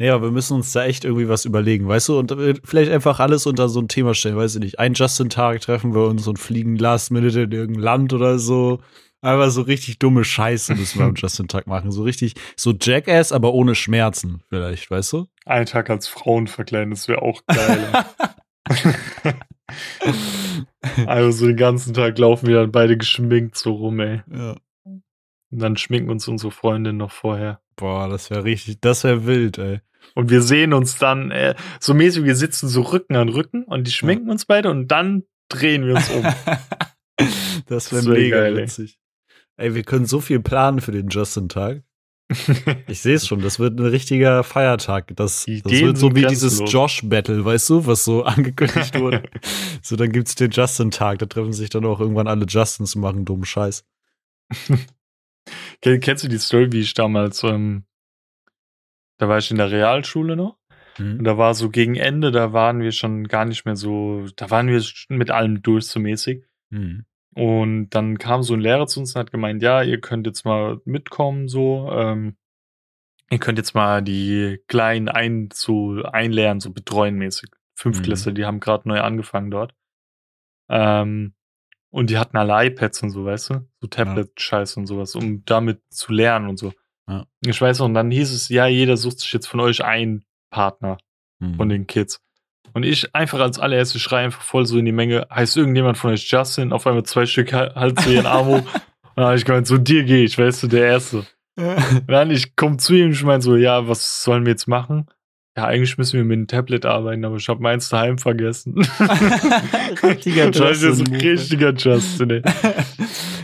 Nee, aber wir müssen uns da echt irgendwie was überlegen, weißt du? Und äh, vielleicht einfach alles unter so ein Thema stellen, weiß ich nicht. Ein Justin-Tag treffen wir uns und fliegen last minute in irgendein Land oder so. Einfach so richtig dumme Scheiße müssen wir am Justin-Tag machen. So richtig, so Jackass, aber ohne Schmerzen, vielleicht, weißt du? Einen Tag als Frauen verkleiden, das wäre auch geil. also so den ganzen Tag laufen wir dann beide geschminkt so rum, ey. ja. Und dann schminken uns unsere Freundin noch vorher. Boah, das wäre richtig, das wäre wild, ey. Und wir sehen uns dann, äh, so mäßig, wir sitzen so Rücken an Rücken und die schminken uns beide und dann drehen wir uns um. das wäre wär mega geil, ey. witzig. Ey, wir können so viel planen für den Justin-Tag. Ich sehe es schon, das wird ein richtiger Feiertag. Das, das wird so wie dieses. Josh-Battle, weißt du, was so angekündigt wurde. so, dann gibt's den Justin-Tag, da treffen sich dann auch irgendwann alle Justins und machen dummen Scheiß. Ken- Kennst du die Story, wie ich damals, ähm, da war ich in der Realschule noch und Hm? da war so gegen Ende, da waren wir schon gar nicht mehr so, da waren wir mit allem durch so mäßig. Hm. Und dann kam so ein Lehrer zu uns und hat gemeint, ja, ihr könnt jetzt mal mitkommen, so, ähm, ihr könnt jetzt mal die Kleinen ein, so einlernen, so betreuen mäßig. Fünftklässler, die haben gerade neu angefangen dort. Ähm, und die hatten alle iPads und so, weißt du? So Tablet-Scheiß und sowas, um damit zu lernen und so. Ja. Ich weiß noch, und dann hieß es, ja, jeder sucht sich jetzt von euch einen Partner Hm. von den Kids. Und ich einfach als allererstes schreie einfach voll so in die Menge, heißt irgendjemand von euch Justin? Auf einmal zwei Stück hal- halt zu ihren Arm hoch. Und dann habe ich gemeint, so dir gehe ich, weißt du, der Erste. Und dann ich komme zu ihm ich meine so, ja, was sollen wir jetzt machen? Ja, eigentlich müssen wir mit dem Tablet arbeiten, aber ich habe meins daheim vergessen. Richtiger Das ist Justin. ein richtiger Justin, ey.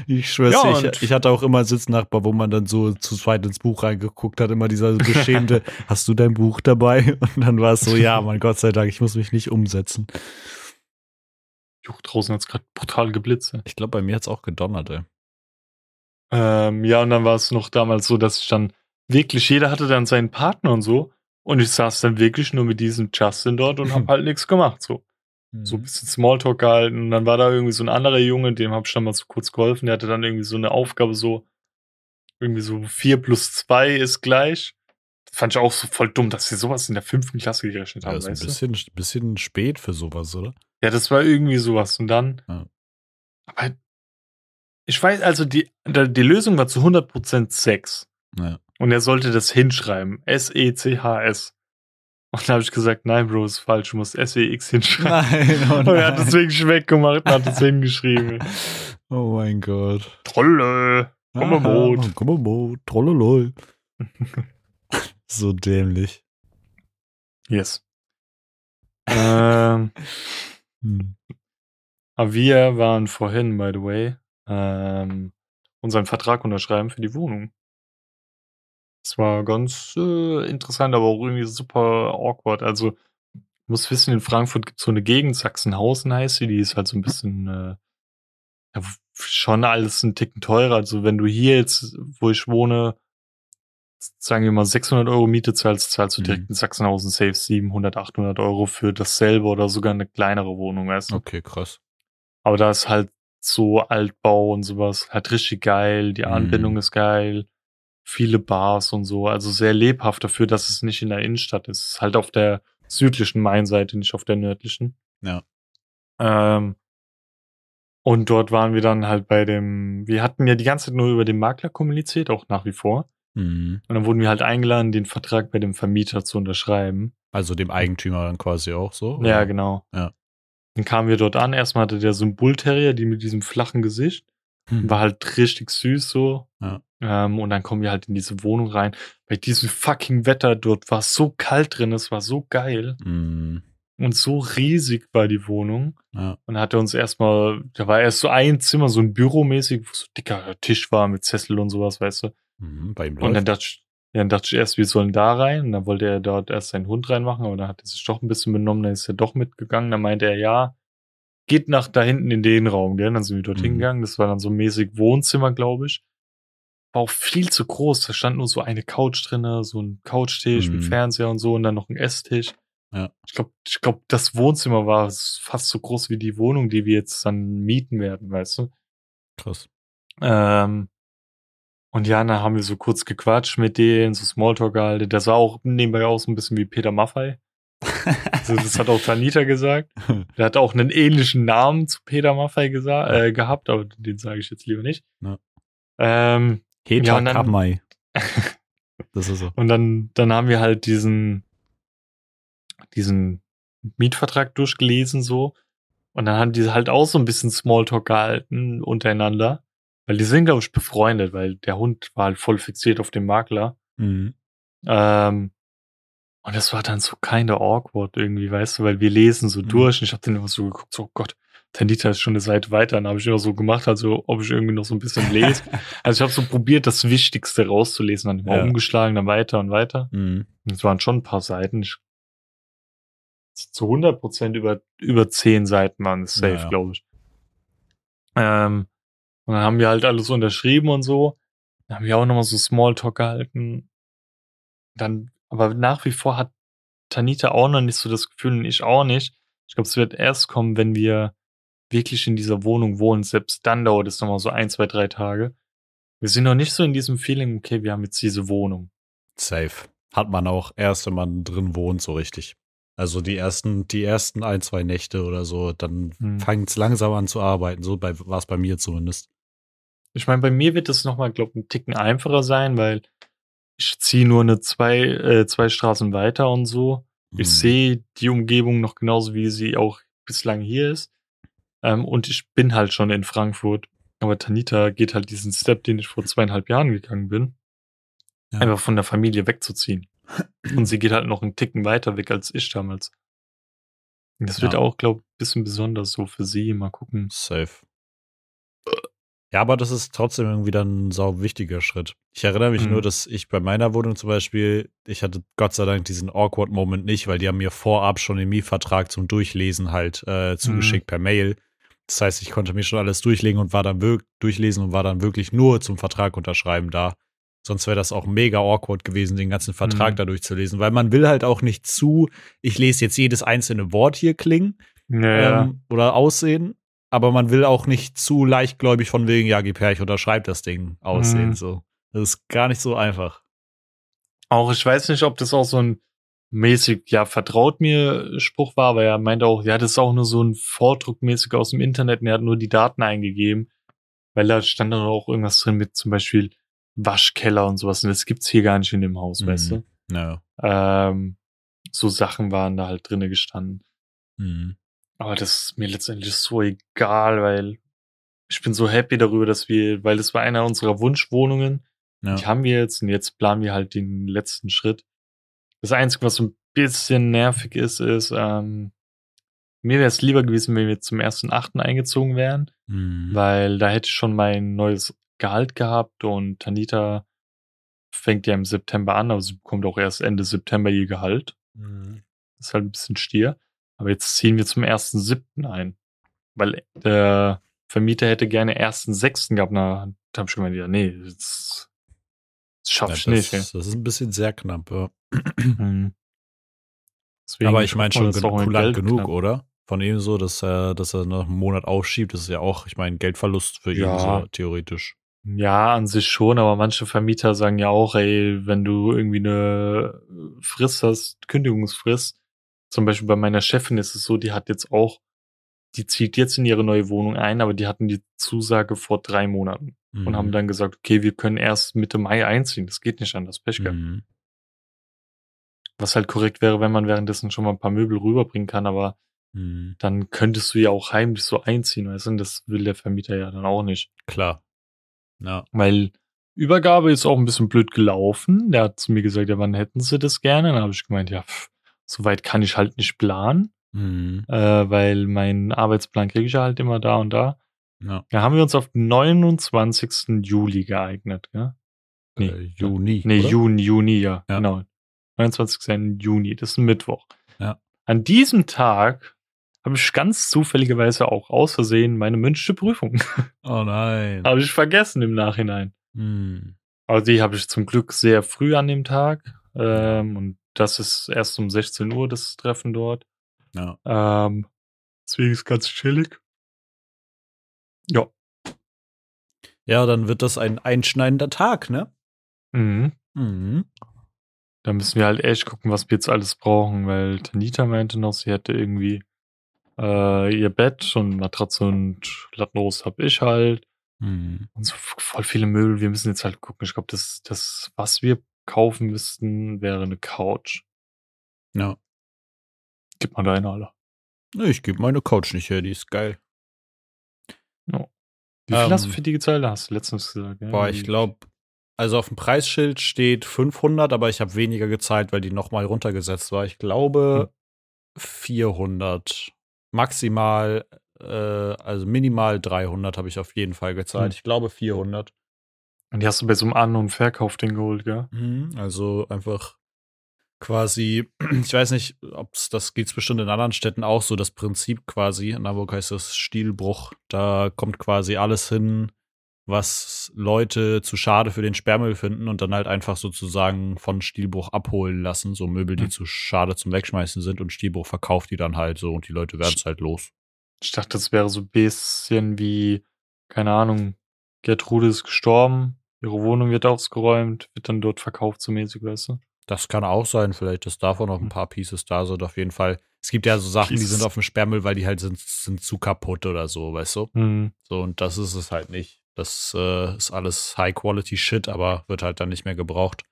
Ich schwör's Ja, ich, ich hatte auch immer einen Sitznachbar, wo man dann so zu zweit ins Buch reingeguckt hat, immer dieser beschämte, hast du dein Buch dabei? Und dann war es so, ja, mein Gott sei Dank, ich muss mich nicht umsetzen. Juch, draußen hat's gerade brutal geblitzt. ey. Ich glaube, bei mir hat's auch gedonnert, ey. Ähm, ja, und dann war es noch damals so, dass ich dann wirklich, jeder hatte dann seinen Partner und so. Und ich saß dann wirklich nur mit diesem Justin dort und hab halt nichts gemacht, so. so ein bisschen Smalltalk gehalten. Und dann war da irgendwie so ein anderer Junge, dem hab ich dann mal so kurz geholfen. Der hatte dann irgendwie so eine Aufgabe, so irgendwie so 4 plus 2 ist gleich. Das fand ich auch so voll dumm, dass sie sowas in der fünften Klasse gerechnet Ja, haben, ist ein bisschen, bisschen spät für sowas, oder? Ja, das war irgendwie sowas. Und dann. Ja. Aber ich weiß, also die, die Lösung war zu 100% Sex. Ja. Und er sollte das hinschreiben. S-E-C-H-S. Und da habe ich gesagt, nein, Bro, ist falsch, du musst S-E-X hinschreiben. Nein, oh Und er hat nein. es wirklich weggemacht und hat es hingeschrieben. Oh mein Gott. Trolle. Komm mal Aha, Boot. Komm mal Boot. Trollolol. so dämlich. Yes. ähm, Hm. aber wir waren vorhin, by the way, ähm, unseren Vertrag unterschreiben für die Wohnung. Es war ganz äh, interessant, aber auch irgendwie super awkward. Also, du musst wissen, in Frankfurt gibt es so eine Gegend, Sachsenhausen heißt sie, die ist halt so ein bisschen äh, ja, schon alles ein Ticken teurer. Also, wenn du hier jetzt, wo ich wohne, sagen wir mal 600 Euro Miete zahlst, zahlst du Mhm. direkt in Sachsenhausen safe 700, 800 Euro für dasselbe oder sogar eine kleinere Wohnung, weißt du? Okay, krass. Aber da ist halt so Altbau und sowas halt richtig geil. Die Mhm. Anbindung ist geil. Viele Bars und so. Also sehr lebhaft dafür, dass es nicht in der Innenstadt ist. Es ist halt auf der südlichen Mainseite, nicht auf der nördlichen. Ja. Ähm, und dort waren wir dann halt bei dem, wir hatten ja die ganze Zeit nur über den Makler kommuniziert, auch nach wie vor. Mhm. Und dann wurden wir halt eingeladen, den Vertrag bei dem Vermieter zu unterschreiben. Also dem Eigentümer dann quasi auch so? Ja, oder? genau. Ja. Dann kamen wir dort an. Erstmal hatte der so einen Bullterrier, die mit diesem flachen Gesicht. Hm. War halt richtig süß so. Ja. Ähm, und dann kommen wir halt in diese Wohnung rein. Bei diesem fucking Wetter dort war es so kalt drin, es war so geil. Mm, Und so riesig war die Wohnung. ja. Und dann hat er uns erstmal, da war erst so ein Zimmer, so ein Büromäßig, wo so ein dicker Tisch war mit Sessel und sowas, weißt du. Mhm, bei ihm Und dann dachte ich, dann dachte ich erst, wir sollen da rein. Und dann wollte er dort erst seinen Hund reinmachen, aber dann hat er sich doch ein bisschen benommen, dann ist er doch mitgegangen. Dann meinte er, ja, geht nach da hinten in den Raum, gell? Dann sind wir dort Mhm. hingegangen. Das war dann so mäßig Wohnzimmer, glaube ich. War auch viel zu groß. Da stand nur so eine Couch drinne, so ein Couchtisch mit Mhm. Fernseher und so und dann noch ein Esstisch. Ja. Ich glaube, ich glaub, das Wohnzimmer war fast so groß wie die Wohnung, die wir jetzt dann mieten werden, weißt du? Krass. Ähm, und ja, dann haben wir so kurz gequatscht mit denen, so Smalltalk gehalten. Der sah auch nebenbei aus ein bisschen wie Peter Maffei. Also das hat auch Tanita gesagt. Der hat auch einen ähnlichen Namen zu Peter Maffei äh, gehabt, aber den sage ich jetzt lieber nicht. Ja. Ähm, Heta Ja, und dann- Kamai. Das ist so. und dann, dann haben wir halt diesen, diesen Mietvertrag durchgelesen so. Und dann haben die halt auch so ein bisschen Smalltalk gehalten untereinander. Weil die sind, glaube ich, befreundet, weil der Hund war halt voll fixiert auf dem Makler. Mhm. Ähm, und das war dann so kinda awkward irgendwie, weißt du, weil wir lesen so Mhm. durch und ich habe dann immer so geguckt, so oh Gott, Tandita ist schon eine Seite weiter. Dann habe ich immer so gemacht, also ob ich irgendwie noch so ein bisschen lese. also ich habe so probiert, das Wichtigste rauszulesen, dann immer Ja. umgeschlagen, dann weiter und weiter. Mhm. Und es waren schon ein paar Seiten. Ich, zu 100 Prozent über, über 10 Seiten waren es safe, Ja, ja. glaube ich. Ähm, und dann haben wir halt alles unterschrieben und so. Dann haben wir auch nochmal so Smalltalk gehalten. Dann, aber nach wie vor hat Tanita auch noch nicht so das Gefühl und ich auch nicht. Ich glaube, es wird erst kommen, wenn wir wirklich in dieser Wohnung wohnen. Selbst dann dauert es nochmal so ein, zwei, drei Tage. Wir sind noch nicht so in diesem Feeling, okay, wir haben jetzt diese Wohnung. Safe. Hat man auch erst, wenn man drin wohnt, so richtig. Also die ersten, die ersten ein, zwei Nächte oder so, dann Hm. fängt es langsam an zu arbeiten. So bei, war es bei mir zumindest. Ich meine, bei mir wird es nochmal, glaube ich, ein Ticken einfacher sein, weil ich ziehe nur eine zwei, äh, zwei Straßen weiter und so. Ich Mhm. sehe die Umgebung noch genauso, wie sie auch bislang hier ist. Ähm, und ich bin halt schon in Frankfurt. Aber Tanita geht halt diesen Step, den ich vor zweieinhalb Jahren gegangen bin, Ja. einfach von der Familie wegzuziehen. Und sie geht halt noch einen Ticken weiter weg als ich damals. Das wird Ja. auch, glaube ich, ein bisschen besonders so für sie. Mal gucken. Safe. Ja, aber das ist trotzdem irgendwie dann ein sau wichtiger Schritt. Ich erinnere mich Mhm. nur, dass ich bei meiner Wohnung zum Beispiel, ich hatte Gott sei Dank diesen awkward Moment nicht, weil die haben mir vorab schon den Mietvertrag zum Durchlesen halt äh, zugeschickt per Mail. Das heißt, ich konnte mir schon alles durchlegen und war dann wirk durchlesen und war dann wirklich nur zum Vertrag unterschreiben da. Sonst wäre das auch mega awkward gewesen, den ganzen Vertrag Mhm. da durchzulesen, weil man will halt auch nicht zu, ich lese jetzt jedes einzelne Wort hier klingen Ja, ähm, oder aussehen, aber man will auch nicht zu leichtgläubig von wegen, ja, gib her, ich unterschreibe das Ding aussehen. Mhm. So. Das ist gar nicht so einfach. Auch ich weiß nicht, ob das auch so ein mäßig, ja, vertraut mir Spruch war, aber er meinte auch, ja, das ist auch nur so ein Vordruck mäßig aus dem Internet und er hat nur die Daten eingegeben, weil da stand dann auch irgendwas drin mit zum Beispiel Waschkeller und sowas und das gibt's hier gar nicht in dem Haus, Mhm. weißt du? Ja. Ähm, so Sachen waren da halt drinne gestanden. Mhm. Aber das ist mir letztendlich so egal, weil ich bin so happy darüber, dass wir, weil das war einer unserer Wunschwohnungen, Ja. die haben wir jetzt und jetzt planen wir halt den letzten Schritt. Das Einzige, was so ein bisschen nervig ist, ist, ähm, mir wäre es lieber gewesen, wenn wir zum ersten Achten eingezogen wären, Mhm. weil da hätte ich schon mein neues Gehalt gehabt und Tanita fängt ja im September an, aber sie bekommt auch erst Ende September ihr Gehalt. Mhm. Das ist halt ein bisschen stier. Aber jetzt ziehen wir zum ersten Siebten ein. Weil der Vermieter hätte gerne ersten Sechsten gehabt. Na, da hab ich gemeint, ja, nee, das, das schaff Ja, ich das, nicht. das ist ein bisschen sehr knapp, ja. Mhm. Deswegen Aber ich meine schon Geld genug, knapp. oder? Von ihm so, dass er, dass er noch einen Monat aufschiebt, das ist ja auch, ich meine, Geldverlust für ihn Ja. so theoretisch. Ja, an sich schon, aber manche Vermieter sagen ja auch, ey, wenn du irgendwie eine Frist hast, Kündigungsfrist, zum Beispiel bei meiner Chefin ist es so, die hat jetzt auch, die zieht jetzt in ihre neue Wohnung ein, aber die hatten die Zusage vor drei Monaten und Mhm. haben dann gesagt, okay, wir können erst Mitte Mai einziehen, das geht nicht anders, Pech gehabt. Mhm. Was halt korrekt wäre, wenn man währenddessen schon mal ein paar Möbel rüberbringen kann, aber Hm, dann könntest du ja auch heimlich so einziehen, weißt du? Und das will der Vermieter ja dann auch nicht. klar. Ja. Weil Übergabe ist auch ein bisschen blöd gelaufen. Der hat zu mir gesagt, ja, wann hätten sie das gerne? Dann habe ich gemeint, ja, pff, so weit kann ich halt nicht planen, Hm, äh, weil meinen Arbeitsplan kriege ich ja halt immer da und da. Ja. Da haben wir uns auf den 29. Juli geeignet, ja? Nee, Äh, Juni. Nee, oder? Juni, Juni, ja, Ja. genau. 29. Juni, das ist ein Mittwoch. Ja. An diesem Tag habe ich ganz zufälligerweise auch aus Versehen meine mündliche Prüfung. Oh nein. habe ich vergessen im Nachhinein. Hm. Aber die habe ich zum Glück sehr früh an dem Tag. Ähm, und das ist erst um 16 Uhr das Treffen dort. Ja. Ähm, deswegen ist ganz chillig. Ja. ja, dann wird das ein einschneidender Tag, ne? Mhm. Mhm. Da müssen wir halt echt gucken, was wir jetzt alles brauchen, weil Tanita meinte noch, sie hätte irgendwie äh, ihr Bett und Matratze und Lattenrost hab ich halt. Mhm. Und so voll viele Möbel. Wir müssen jetzt halt gucken. Ich glaube, das, das, was wir kaufen müssten, wäre eine Couch. Ja. Gib mal deine alle. Ich gebe meine Couch nicht her, die ist geil. Wie viel Ähm, hast du für die gezahlt? Hast du letztens gesagt. Ja? Boah, ich glaube, also auf dem Preisschild steht 500, aber ich habe weniger gezahlt, weil die nochmal runtergesetzt war. Ich glaube 400. Maximal, äh, also minimal 300 habe ich auf jeden Fall gezahlt. Hm. Ich glaube 400. Und die hast du bei so einem An- und Verkauf-Ding geholt, gell? Mhm, Also einfach quasi, ich weiß nicht, ob es das gibt bestimmt in anderen Städten auch so, das Prinzip quasi. In Hamburg heißt das Stilbruch. Da kommt quasi alles hin, was Leute zu schade für den Sperrmüll finden und dann halt einfach sozusagen von Stilbruch abholen lassen. So Möbel, die Hm. zu schade zum Wegschmeißen sind und Stilbruch verkauft die dann halt so und die Leute werden es halt los. Ich dachte, das wäre so ein bisschen wie, keine Ahnung, Gertrude ist gestorben, ihre Wohnung wird ausgeräumt, wird dann dort verkauft, so mäßig, weißt du? Das kann auch sein, vielleicht, dass davon noch ein Hm. paar Pieces da sind, auf jeden Fall. Es gibt ja so Sachen, die Pieces. sind auf dem Sperrmüll, weil die halt sind, sind zu kaputt oder so, weißt du? Hm. So, und das ist es halt nicht. Das äh, ist alles High-Quality-Shit, aber wird halt dann nicht mehr gebraucht.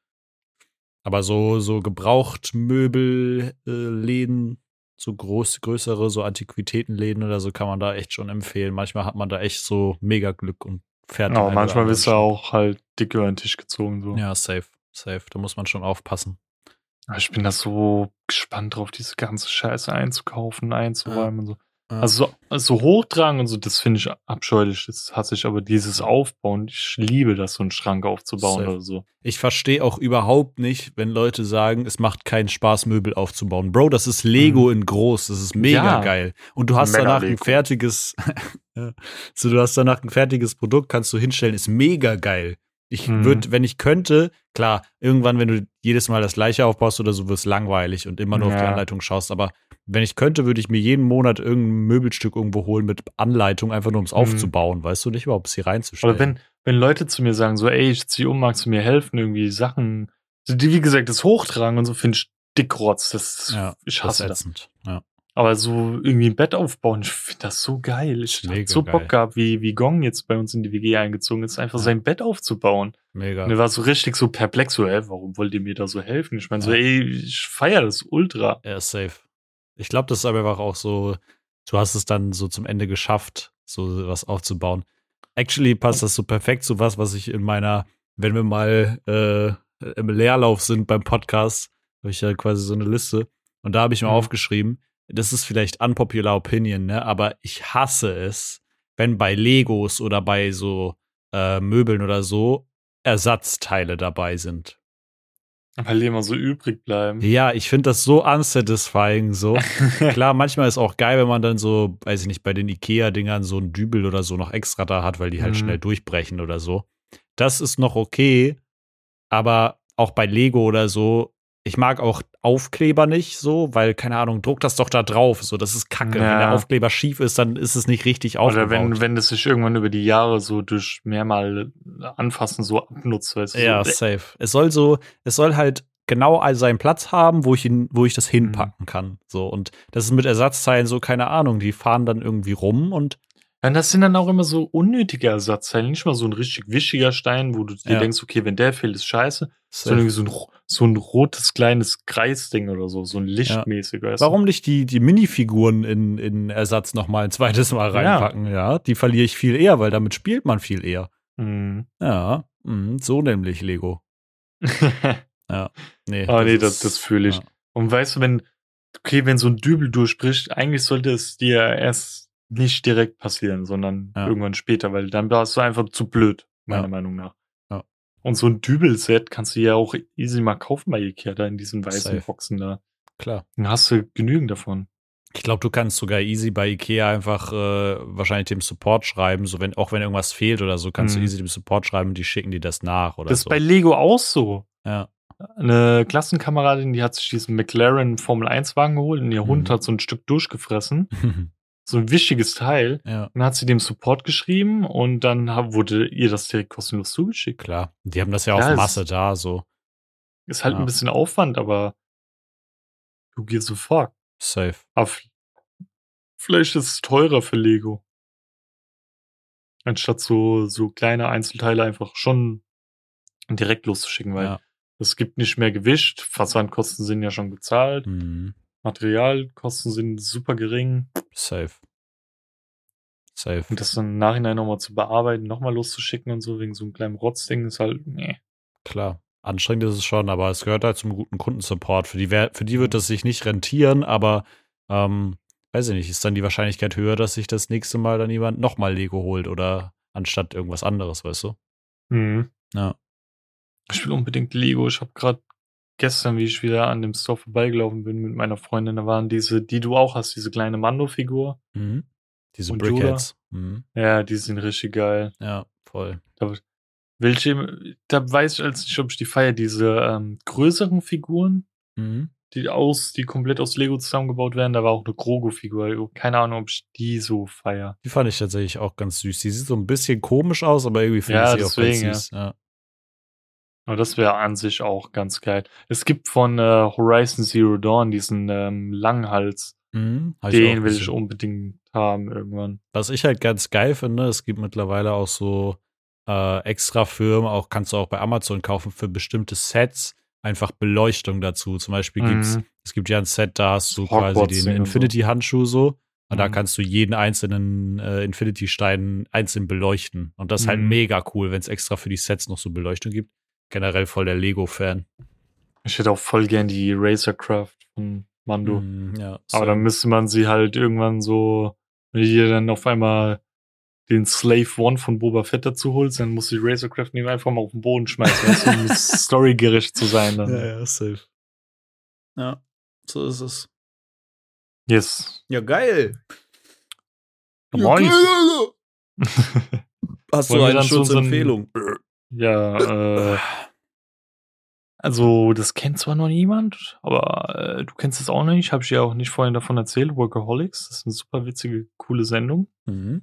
Aber so, so Gebrauchtmöbelläden, äh, Läden, so groß, größere, so Antiquitätenläden oder so, kann man da echt schon empfehlen. Manchmal hat man da echt so mega Glück und fährt den manchmal bist du auch halt dick über den Tisch gezogen, so. Ja, safe, safe. Da muss man schon aufpassen. Aber Ich bin da so gespannt drauf, diese ganze Scheiße einzukaufen, einzuräumen und so. Ja. Also so, also so hochtragen und so, das finde ich abscheulich, das hasse ich, aber dieses Aufbauen, ich liebe das, so einen Schrank aufzubauen Safe. oder so. Ich verstehe auch überhaupt nicht, wenn Leute sagen, es macht keinen Spaß, Möbel aufzubauen. Bro, das ist Lego in groß, das ist mega Mhm. Ja. geil. Und du hast danach ein fertiges, ja. so du hast danach ein fertiges Produkt, kannst du hinstellen, ist mega geil. Ich Mhm. würde, wenn ich könnte, klar, irgendwann, wenn du jedes Mal das gleiche aufbaust oder so, wird es langweilig und immer nur auf die Ja. Anleitung schaust. Aber wenn ich könnte, würde ich mir jeden Monat irgendein Möbelstück irgendwo holen mit Anleitung, einfach nur um es Mhm. aufzubauen, weißt du nicht überhaupt, es hier reinzustellen. Oder wenn, wenn Leute zu mir sagen, so, ey, ich zieh um, magst du mir helfen, irgendwie Sachen, so, die, wie gesagt, das Hochtragen und so, finde ich dickrotz, das, ja, ich das hasse ist das. ätzend. Ja. Aber so irgendwie ein Bett aufbauen, ich finde das so geil. Ich Mega hab so geil. Bock gehabt, wie, wie Gong jetzt bei uns in die WG eingezogen ist, einfach Ja. sein Bett aufzubauen. Mega. Und er war so richtig so perplex, so, hä, warum wollt ihr mir da so helfen? Ich meine, so, Ja. ey, ich feier das ultra. Ja, safe. Ich glaube, das ist aber einfach auch so, du hast es dann so zum Ende geschafft, so was aufzubauen. Actually passt das so perfekt zu was, was ich in meiner, wenn wir mal äh, im Leerlauf sind beim Podcast, habe ich ja quasi so eine Liste. Und da habe ich mir Mhm. aufgeschrieben, das ist vielleicht unpopular opinion, ne? Aber ich hasse es, wenn bei Legos oder bei so äh, Möbeln oder so Ersatzteile dabei sind. Weil die immer so übrig bleiben. Ja, ich finde das so unsatisfying so. Klar, manchmal ist auch geil, wenn man dann so, weiß ich nicht, bei den Ikea-Dingern so ein Dübel oder so noch extra da hat, weil die halt Mhm. schnell durchbrechen oder so. Das ist noch okay, aber auch bei Lego oder so, ich mag auch Aufkleber nicht so, weil, keine Ahnung, druck das doch da drauf. So, das ist kacke. Wenn Ja. der Aufkleber schief ist, dann ist es nicht richtig aufgebaut. Oder wenn, wenn das sich irgendwann über die Jahre so durch mehrmal anfassen so abnutzt, weißt du. ja, so, safe. Es soll so, es soll halt genau all seinen Platz haben, wo ich ihn, wo ich das Mhm. hinpacken kann. So und das ist mit Ersatzteilen so keine Ahnung. Die fahren dann irgendwie rum und Ja, das sind dann auch immer so unnötige Ersatzteile. Nicht mal so ein richtig wischiger Stein, wo du dir Ja. denkst, okay, wenn der fehlt, ist scheiße. So, irgendwie so, ein, so ein rotes kleines Kreisding oder so, so ein lichtmäßiger. Ja. Warum nicht die, die Minifiguren in, in Ersatz nochmal ein zweites Mal reinpacken? Ja. ja. die verliere ich viel eher, weil damit spielt man viel eher. Mhm. Ja, mh, so nämlich Lego. ja, nee. Aber nee, das, das fühle ich. Ja. Und weißt du, wenn, okay, wenn so ein Dübel durchbricht, eigentlich sollte es dir erst nicht direkt passieren, sondern irgendwann später, weil dann warst du einfach zu blöd, meiner Meinung nach. Und so ein Dübelset kannst du ja auch easy mal kaufen bei Ikea, da in diesen weißen Safe. Boxen da. Klar. Dann hast du genügend davon. Ich glaube, du kannst sogar easy bei Ikea einfach äh, wahrscheinlich dem Support schreiben, so wenn, auch wenn irgendwas fehlt oder so, kannst mhm. du easy dem Support schreiben, die schicken dir das nach oder das so. Ist bei Lego auch so. Ja. Eine Klassenkameradin, die hat sich diesen McLaren Formel 1 Wagen geholt und ihr mhm. Hund hat so ein Stück durchgefressen. so ein wichtiges Teil. Ja. Dann hat sie dem Support geschrieben und dann wurde ihr das direkt kostenlos zugeschickt. Klar, die haben das ja auf Masse da, so. Ist halt ja. ein bisschen Aufwand, aber du gehst so fuck. Safe. Aber vielleicht ist es teurer für Lego. Anstatt so, so kleine Einzelteile einfach schon direkt loszuschicken, weil es gibt nicht mehr Gewicht, Versandkosten sind ja schon bezahlt. Mhm. Materialkosten sind super gering. Safe. Safe. Und das dann im Nachhinein nochmal zu bearbeiten, nochmal loszuschicken und so, wegen so einem kleinen Rotzding, ist halt, nee. Klar. Anstrengend ist es schon, aber es gehört halt zum guten Kundensupport. Für die, für die wird das sich nicht rentieren, aber ähm, weiß ich nicht, ist dann die Wahrscheinlichkeit höher, dass sich das nächste Mal dann jemand nochmal Lego holt oder anstatt irgendwas anderes, weißt du? Mhm. Ja. Ich will unbedingt Lego. Ich habe gerade gestern, wie ich wieder an dem Store vorbeigelaufen bin mit meiner Freundin, da waren diese, die du auch hast, diese kleine Mando-Figur. Mhm. Diese Brickheads. Mhm. Ja, die sind richtig geil. Ja, voll. Da, welche, da weiß ich als nicht, ob ich die feiere, diese ähm, größeren Figuren, mhm. die aus, die komplett aus Lego zusammengebaut werden. Da war auch eine Grogu-Figur. Keine Ahnung, ob ich die so feiere. Die fand ich tatsächlich auch ganz süß. Die sieht so ein bisschen komisch aus, aber irgendwie finde ja, ich sie deswegen, auch ganz süß. Ja. ja. Aber das wäre an sich auch ganz geil. Es gibt von äh, Horizon Zero Dawn diesen ähm, Langhals. Mhm, Den will ich unbedingt haben irgendwann. Was ich halt ganz geil finde, es gibt mittlerweile auch so äh, extra Firmen, auch kannst du auch bei Amazon kaufen für bestimmte Sets einfach Beleuchtung dazu. Zum Beispiel mhm. gibt's, es gibt ja ein Set, da hast du quasi den Infinity-Handschuh so. Und mhm. da kannst du jeden einzelnen äh, Infinity-Stein einzeln beleuchten. Und das ist halt mhm. mega cool, wenn es extra für die Sets noch so Beleuchtung gibt generell voll der Lego-Fan. Ich hätte auch voll gern die Racercraft von Mando. Mm, ja, so. Aber dann müsste man sie halt irgendwann so, wenn ihr dann auf einmal den Slave One von Boba Fett dazu holst, dann muss die Racercraft nicht einfach mal auf den Boden schmeißen, um storygerecht zu sein. Dann. Ja, ja, safe. Ja, so ist es. Yes. Ja, geil. Ja, geil. Hast du eine Schutzempfehlung? Ja, äh, also das kennt zwar noch niemand, aber äh, du kennst es auch nicht, habe ich ja auch nicht vorhin davon erzählt, Workaholics, das ist eine super witzige, coole Sendung. Mhm.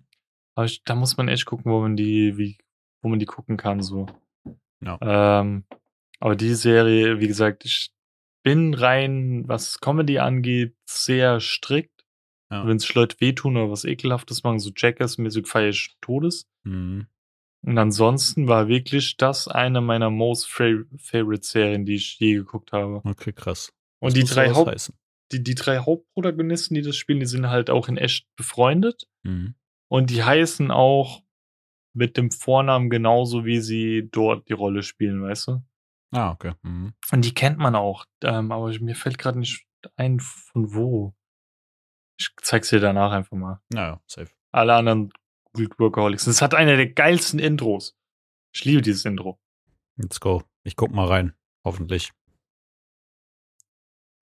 Aber ich, da muss man echt gucken, wo man die, wie, wo man die gucken kann, so. Ja. Ähm, aber die Serie, wie gesagt, ich bin rein, was Comedy angeht, sehr strikt. Ja. Wenn sich Leute wehtun oder was Ekelhaftes machen, so Jackass-mäßig feier ich Todes. Mhm. Und ansonsten war wirklich das eine meiner most favorite Serien, die ich je geguckt habe. Okay, krass. Und die drei, Haupt, die, die drei Hauptprotagonisten, die das spielen, die sind halt auch in echt befreundet. Mhm. Und die heißen auch mit dem Vornamen genauso, wie sie dort die Rolle spielen, weißt du? Ah, okay. Mhm. Und die kennt man auch. Ähm, aber mir fällt gerade nicht ein, von wo. Ich zeig's dir danach einfach mal. Naja, safe. Alle anderen Greek Workaholics. Das hat einer der geilsten Intros. Ich liebe dieses Intro. Let's go. Ich guck mal rein. Hoffentlich.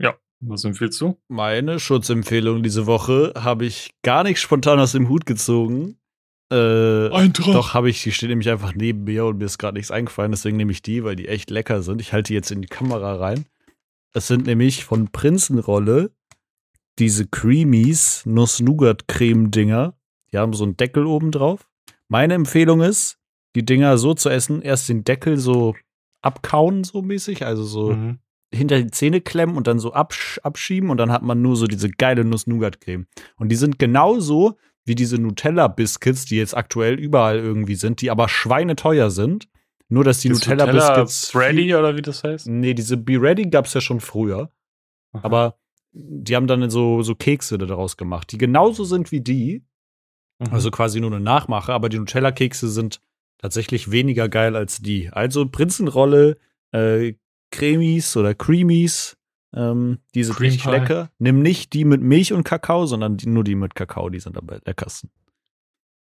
Ja, was empfiehlst du? Meine Schutzempfehlung diese Woche habe ich gar nicht spontan aus dem Hut gezogen. Äh, Eintracht. Doch habe ich, die steht nämlich einfach neben mir und mir ist gerade nichts eingefallen, deswegen nehme ich die, weil die echt lecker sind. Ich halte die jetzt in die Kamera rein. Es sind nämlich von Prinzenrolle diese Creamies Nuss-Nougat-Creme-Dinger die haben so einen Deckel oben drauf. Meine Empfehlung ist, die Dinger so zu essen, erst den Deckel so abkauen, so mäßig, also so mhm. hinter die Zähne klemmen und dann so absch abschieben und dann hat man nur so diese geile Nuss-Nougat-Creme. Und die sind genauso wie diese Nutella-Biscuits, die jetzt aktuell überall irgendwie sind, die aber schweineteuer sind. Nur, dass die Nutella-Biscuits. Freddy oder wie das heißt? Nee, diese Be Ready gab's ja schon früher. Aha. Aber die haben dann so, so Kekse daraus gemacht, die genauso sind wie die. Mhm. Also quasi nur eine Nachmache, aber die Nutella-Kekse sind tatsächlich weniger geil als die. Also Prinzenrolle, äh, Cremis oder Creamies, ähm, die sind Cream richtig Pie. lecker. Nimm nicht die mit Milch und Kakao, sondern die, nur die mit Kakao, die sind am leckersten.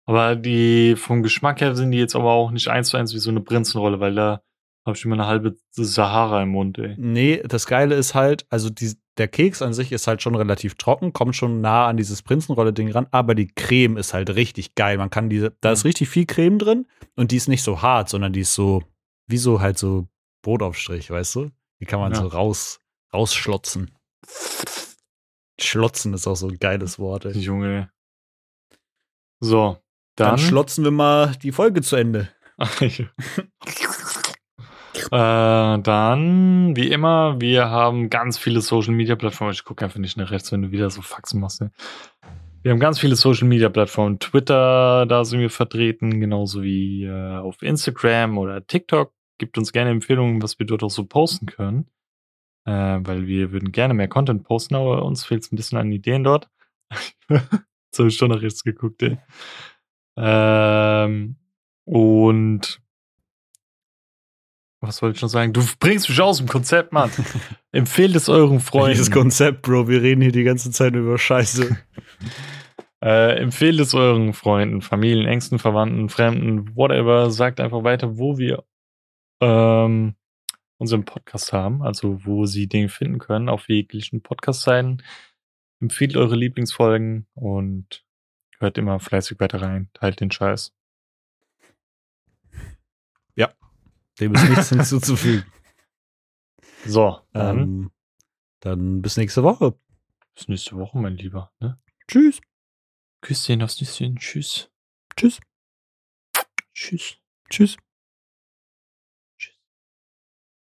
Aber die vom Geschmack her sind die jetzt aber auch nicht eins zu eins wie so eine Prinzenrolle, weil da habe ich immer eine halbe Sahara im Mund, ey. Nee, das Geile ist halt, also die, der Keks an sich ist halt schon relativ trocken, kommt schon nah an dieses Prinzenrolle-Ding ran, aber die Creme ist halt richtig geil. Man kann diese, da ist Mhm. richtig viel Creme drin und die ist nicht so hart, sondern die ist so, wie so halt so Brotaufstrich, weißt du? Die kann man Ja. so raus, rausschlotzen. Schlotzen ist auch so ein geiles Wort, ey. Junge. So, Dann dann. schlotzen wir mal die Folge zu Ende. äh, dann, wie immer, wir haben ganz viele Social Media Plattformen. Ich gucke einfach nicht nach rechts, wenn du wieder so Faxen machst. Ne? Wir haben ganz viele Social Media Plattformen. Twitter, da sind wir vertreten, genauso wie äh, auf Instagram oder TikTok. Gibt uns gerne Empfehlungen, was wir dort auch so posten können. Äh, weil wir würden gerne mehr Content posten, aber uns fehlt es ein bisschen an Ideen dort. Jetzt habe ich schon nach rechts geguckt, ey. Ähm, und was wollte ich noch sagen? Du bringst mich aus dem Konzept, Mann. Empfehlt es euren Freunden. Dieses Konzept, Bro, wir reden hier die ganze Zeit über Scheiße. Äh, empfehlt es euren Freunden, Familien, engsten Verwandten, Fremden, whatever. Sagt einfach weiter, wo wir ähm, unseren Podcast haben, also wo sie den finden können, auf jeglichen Podcast-Seiten. Empfehlt eure Lieblingsfolgen und hört immer fleißig weiter rein. Teilt den Scheiß. Dem ist nichts hinzuzufügen. So, dann Ähm, dann bis nächste Woche. bis nächste Woche, mein Lieber. Ne? Tschüss. Küsschen aufs Nüsschen. Tschüss. Tschüss. Tschüss. Tschüss.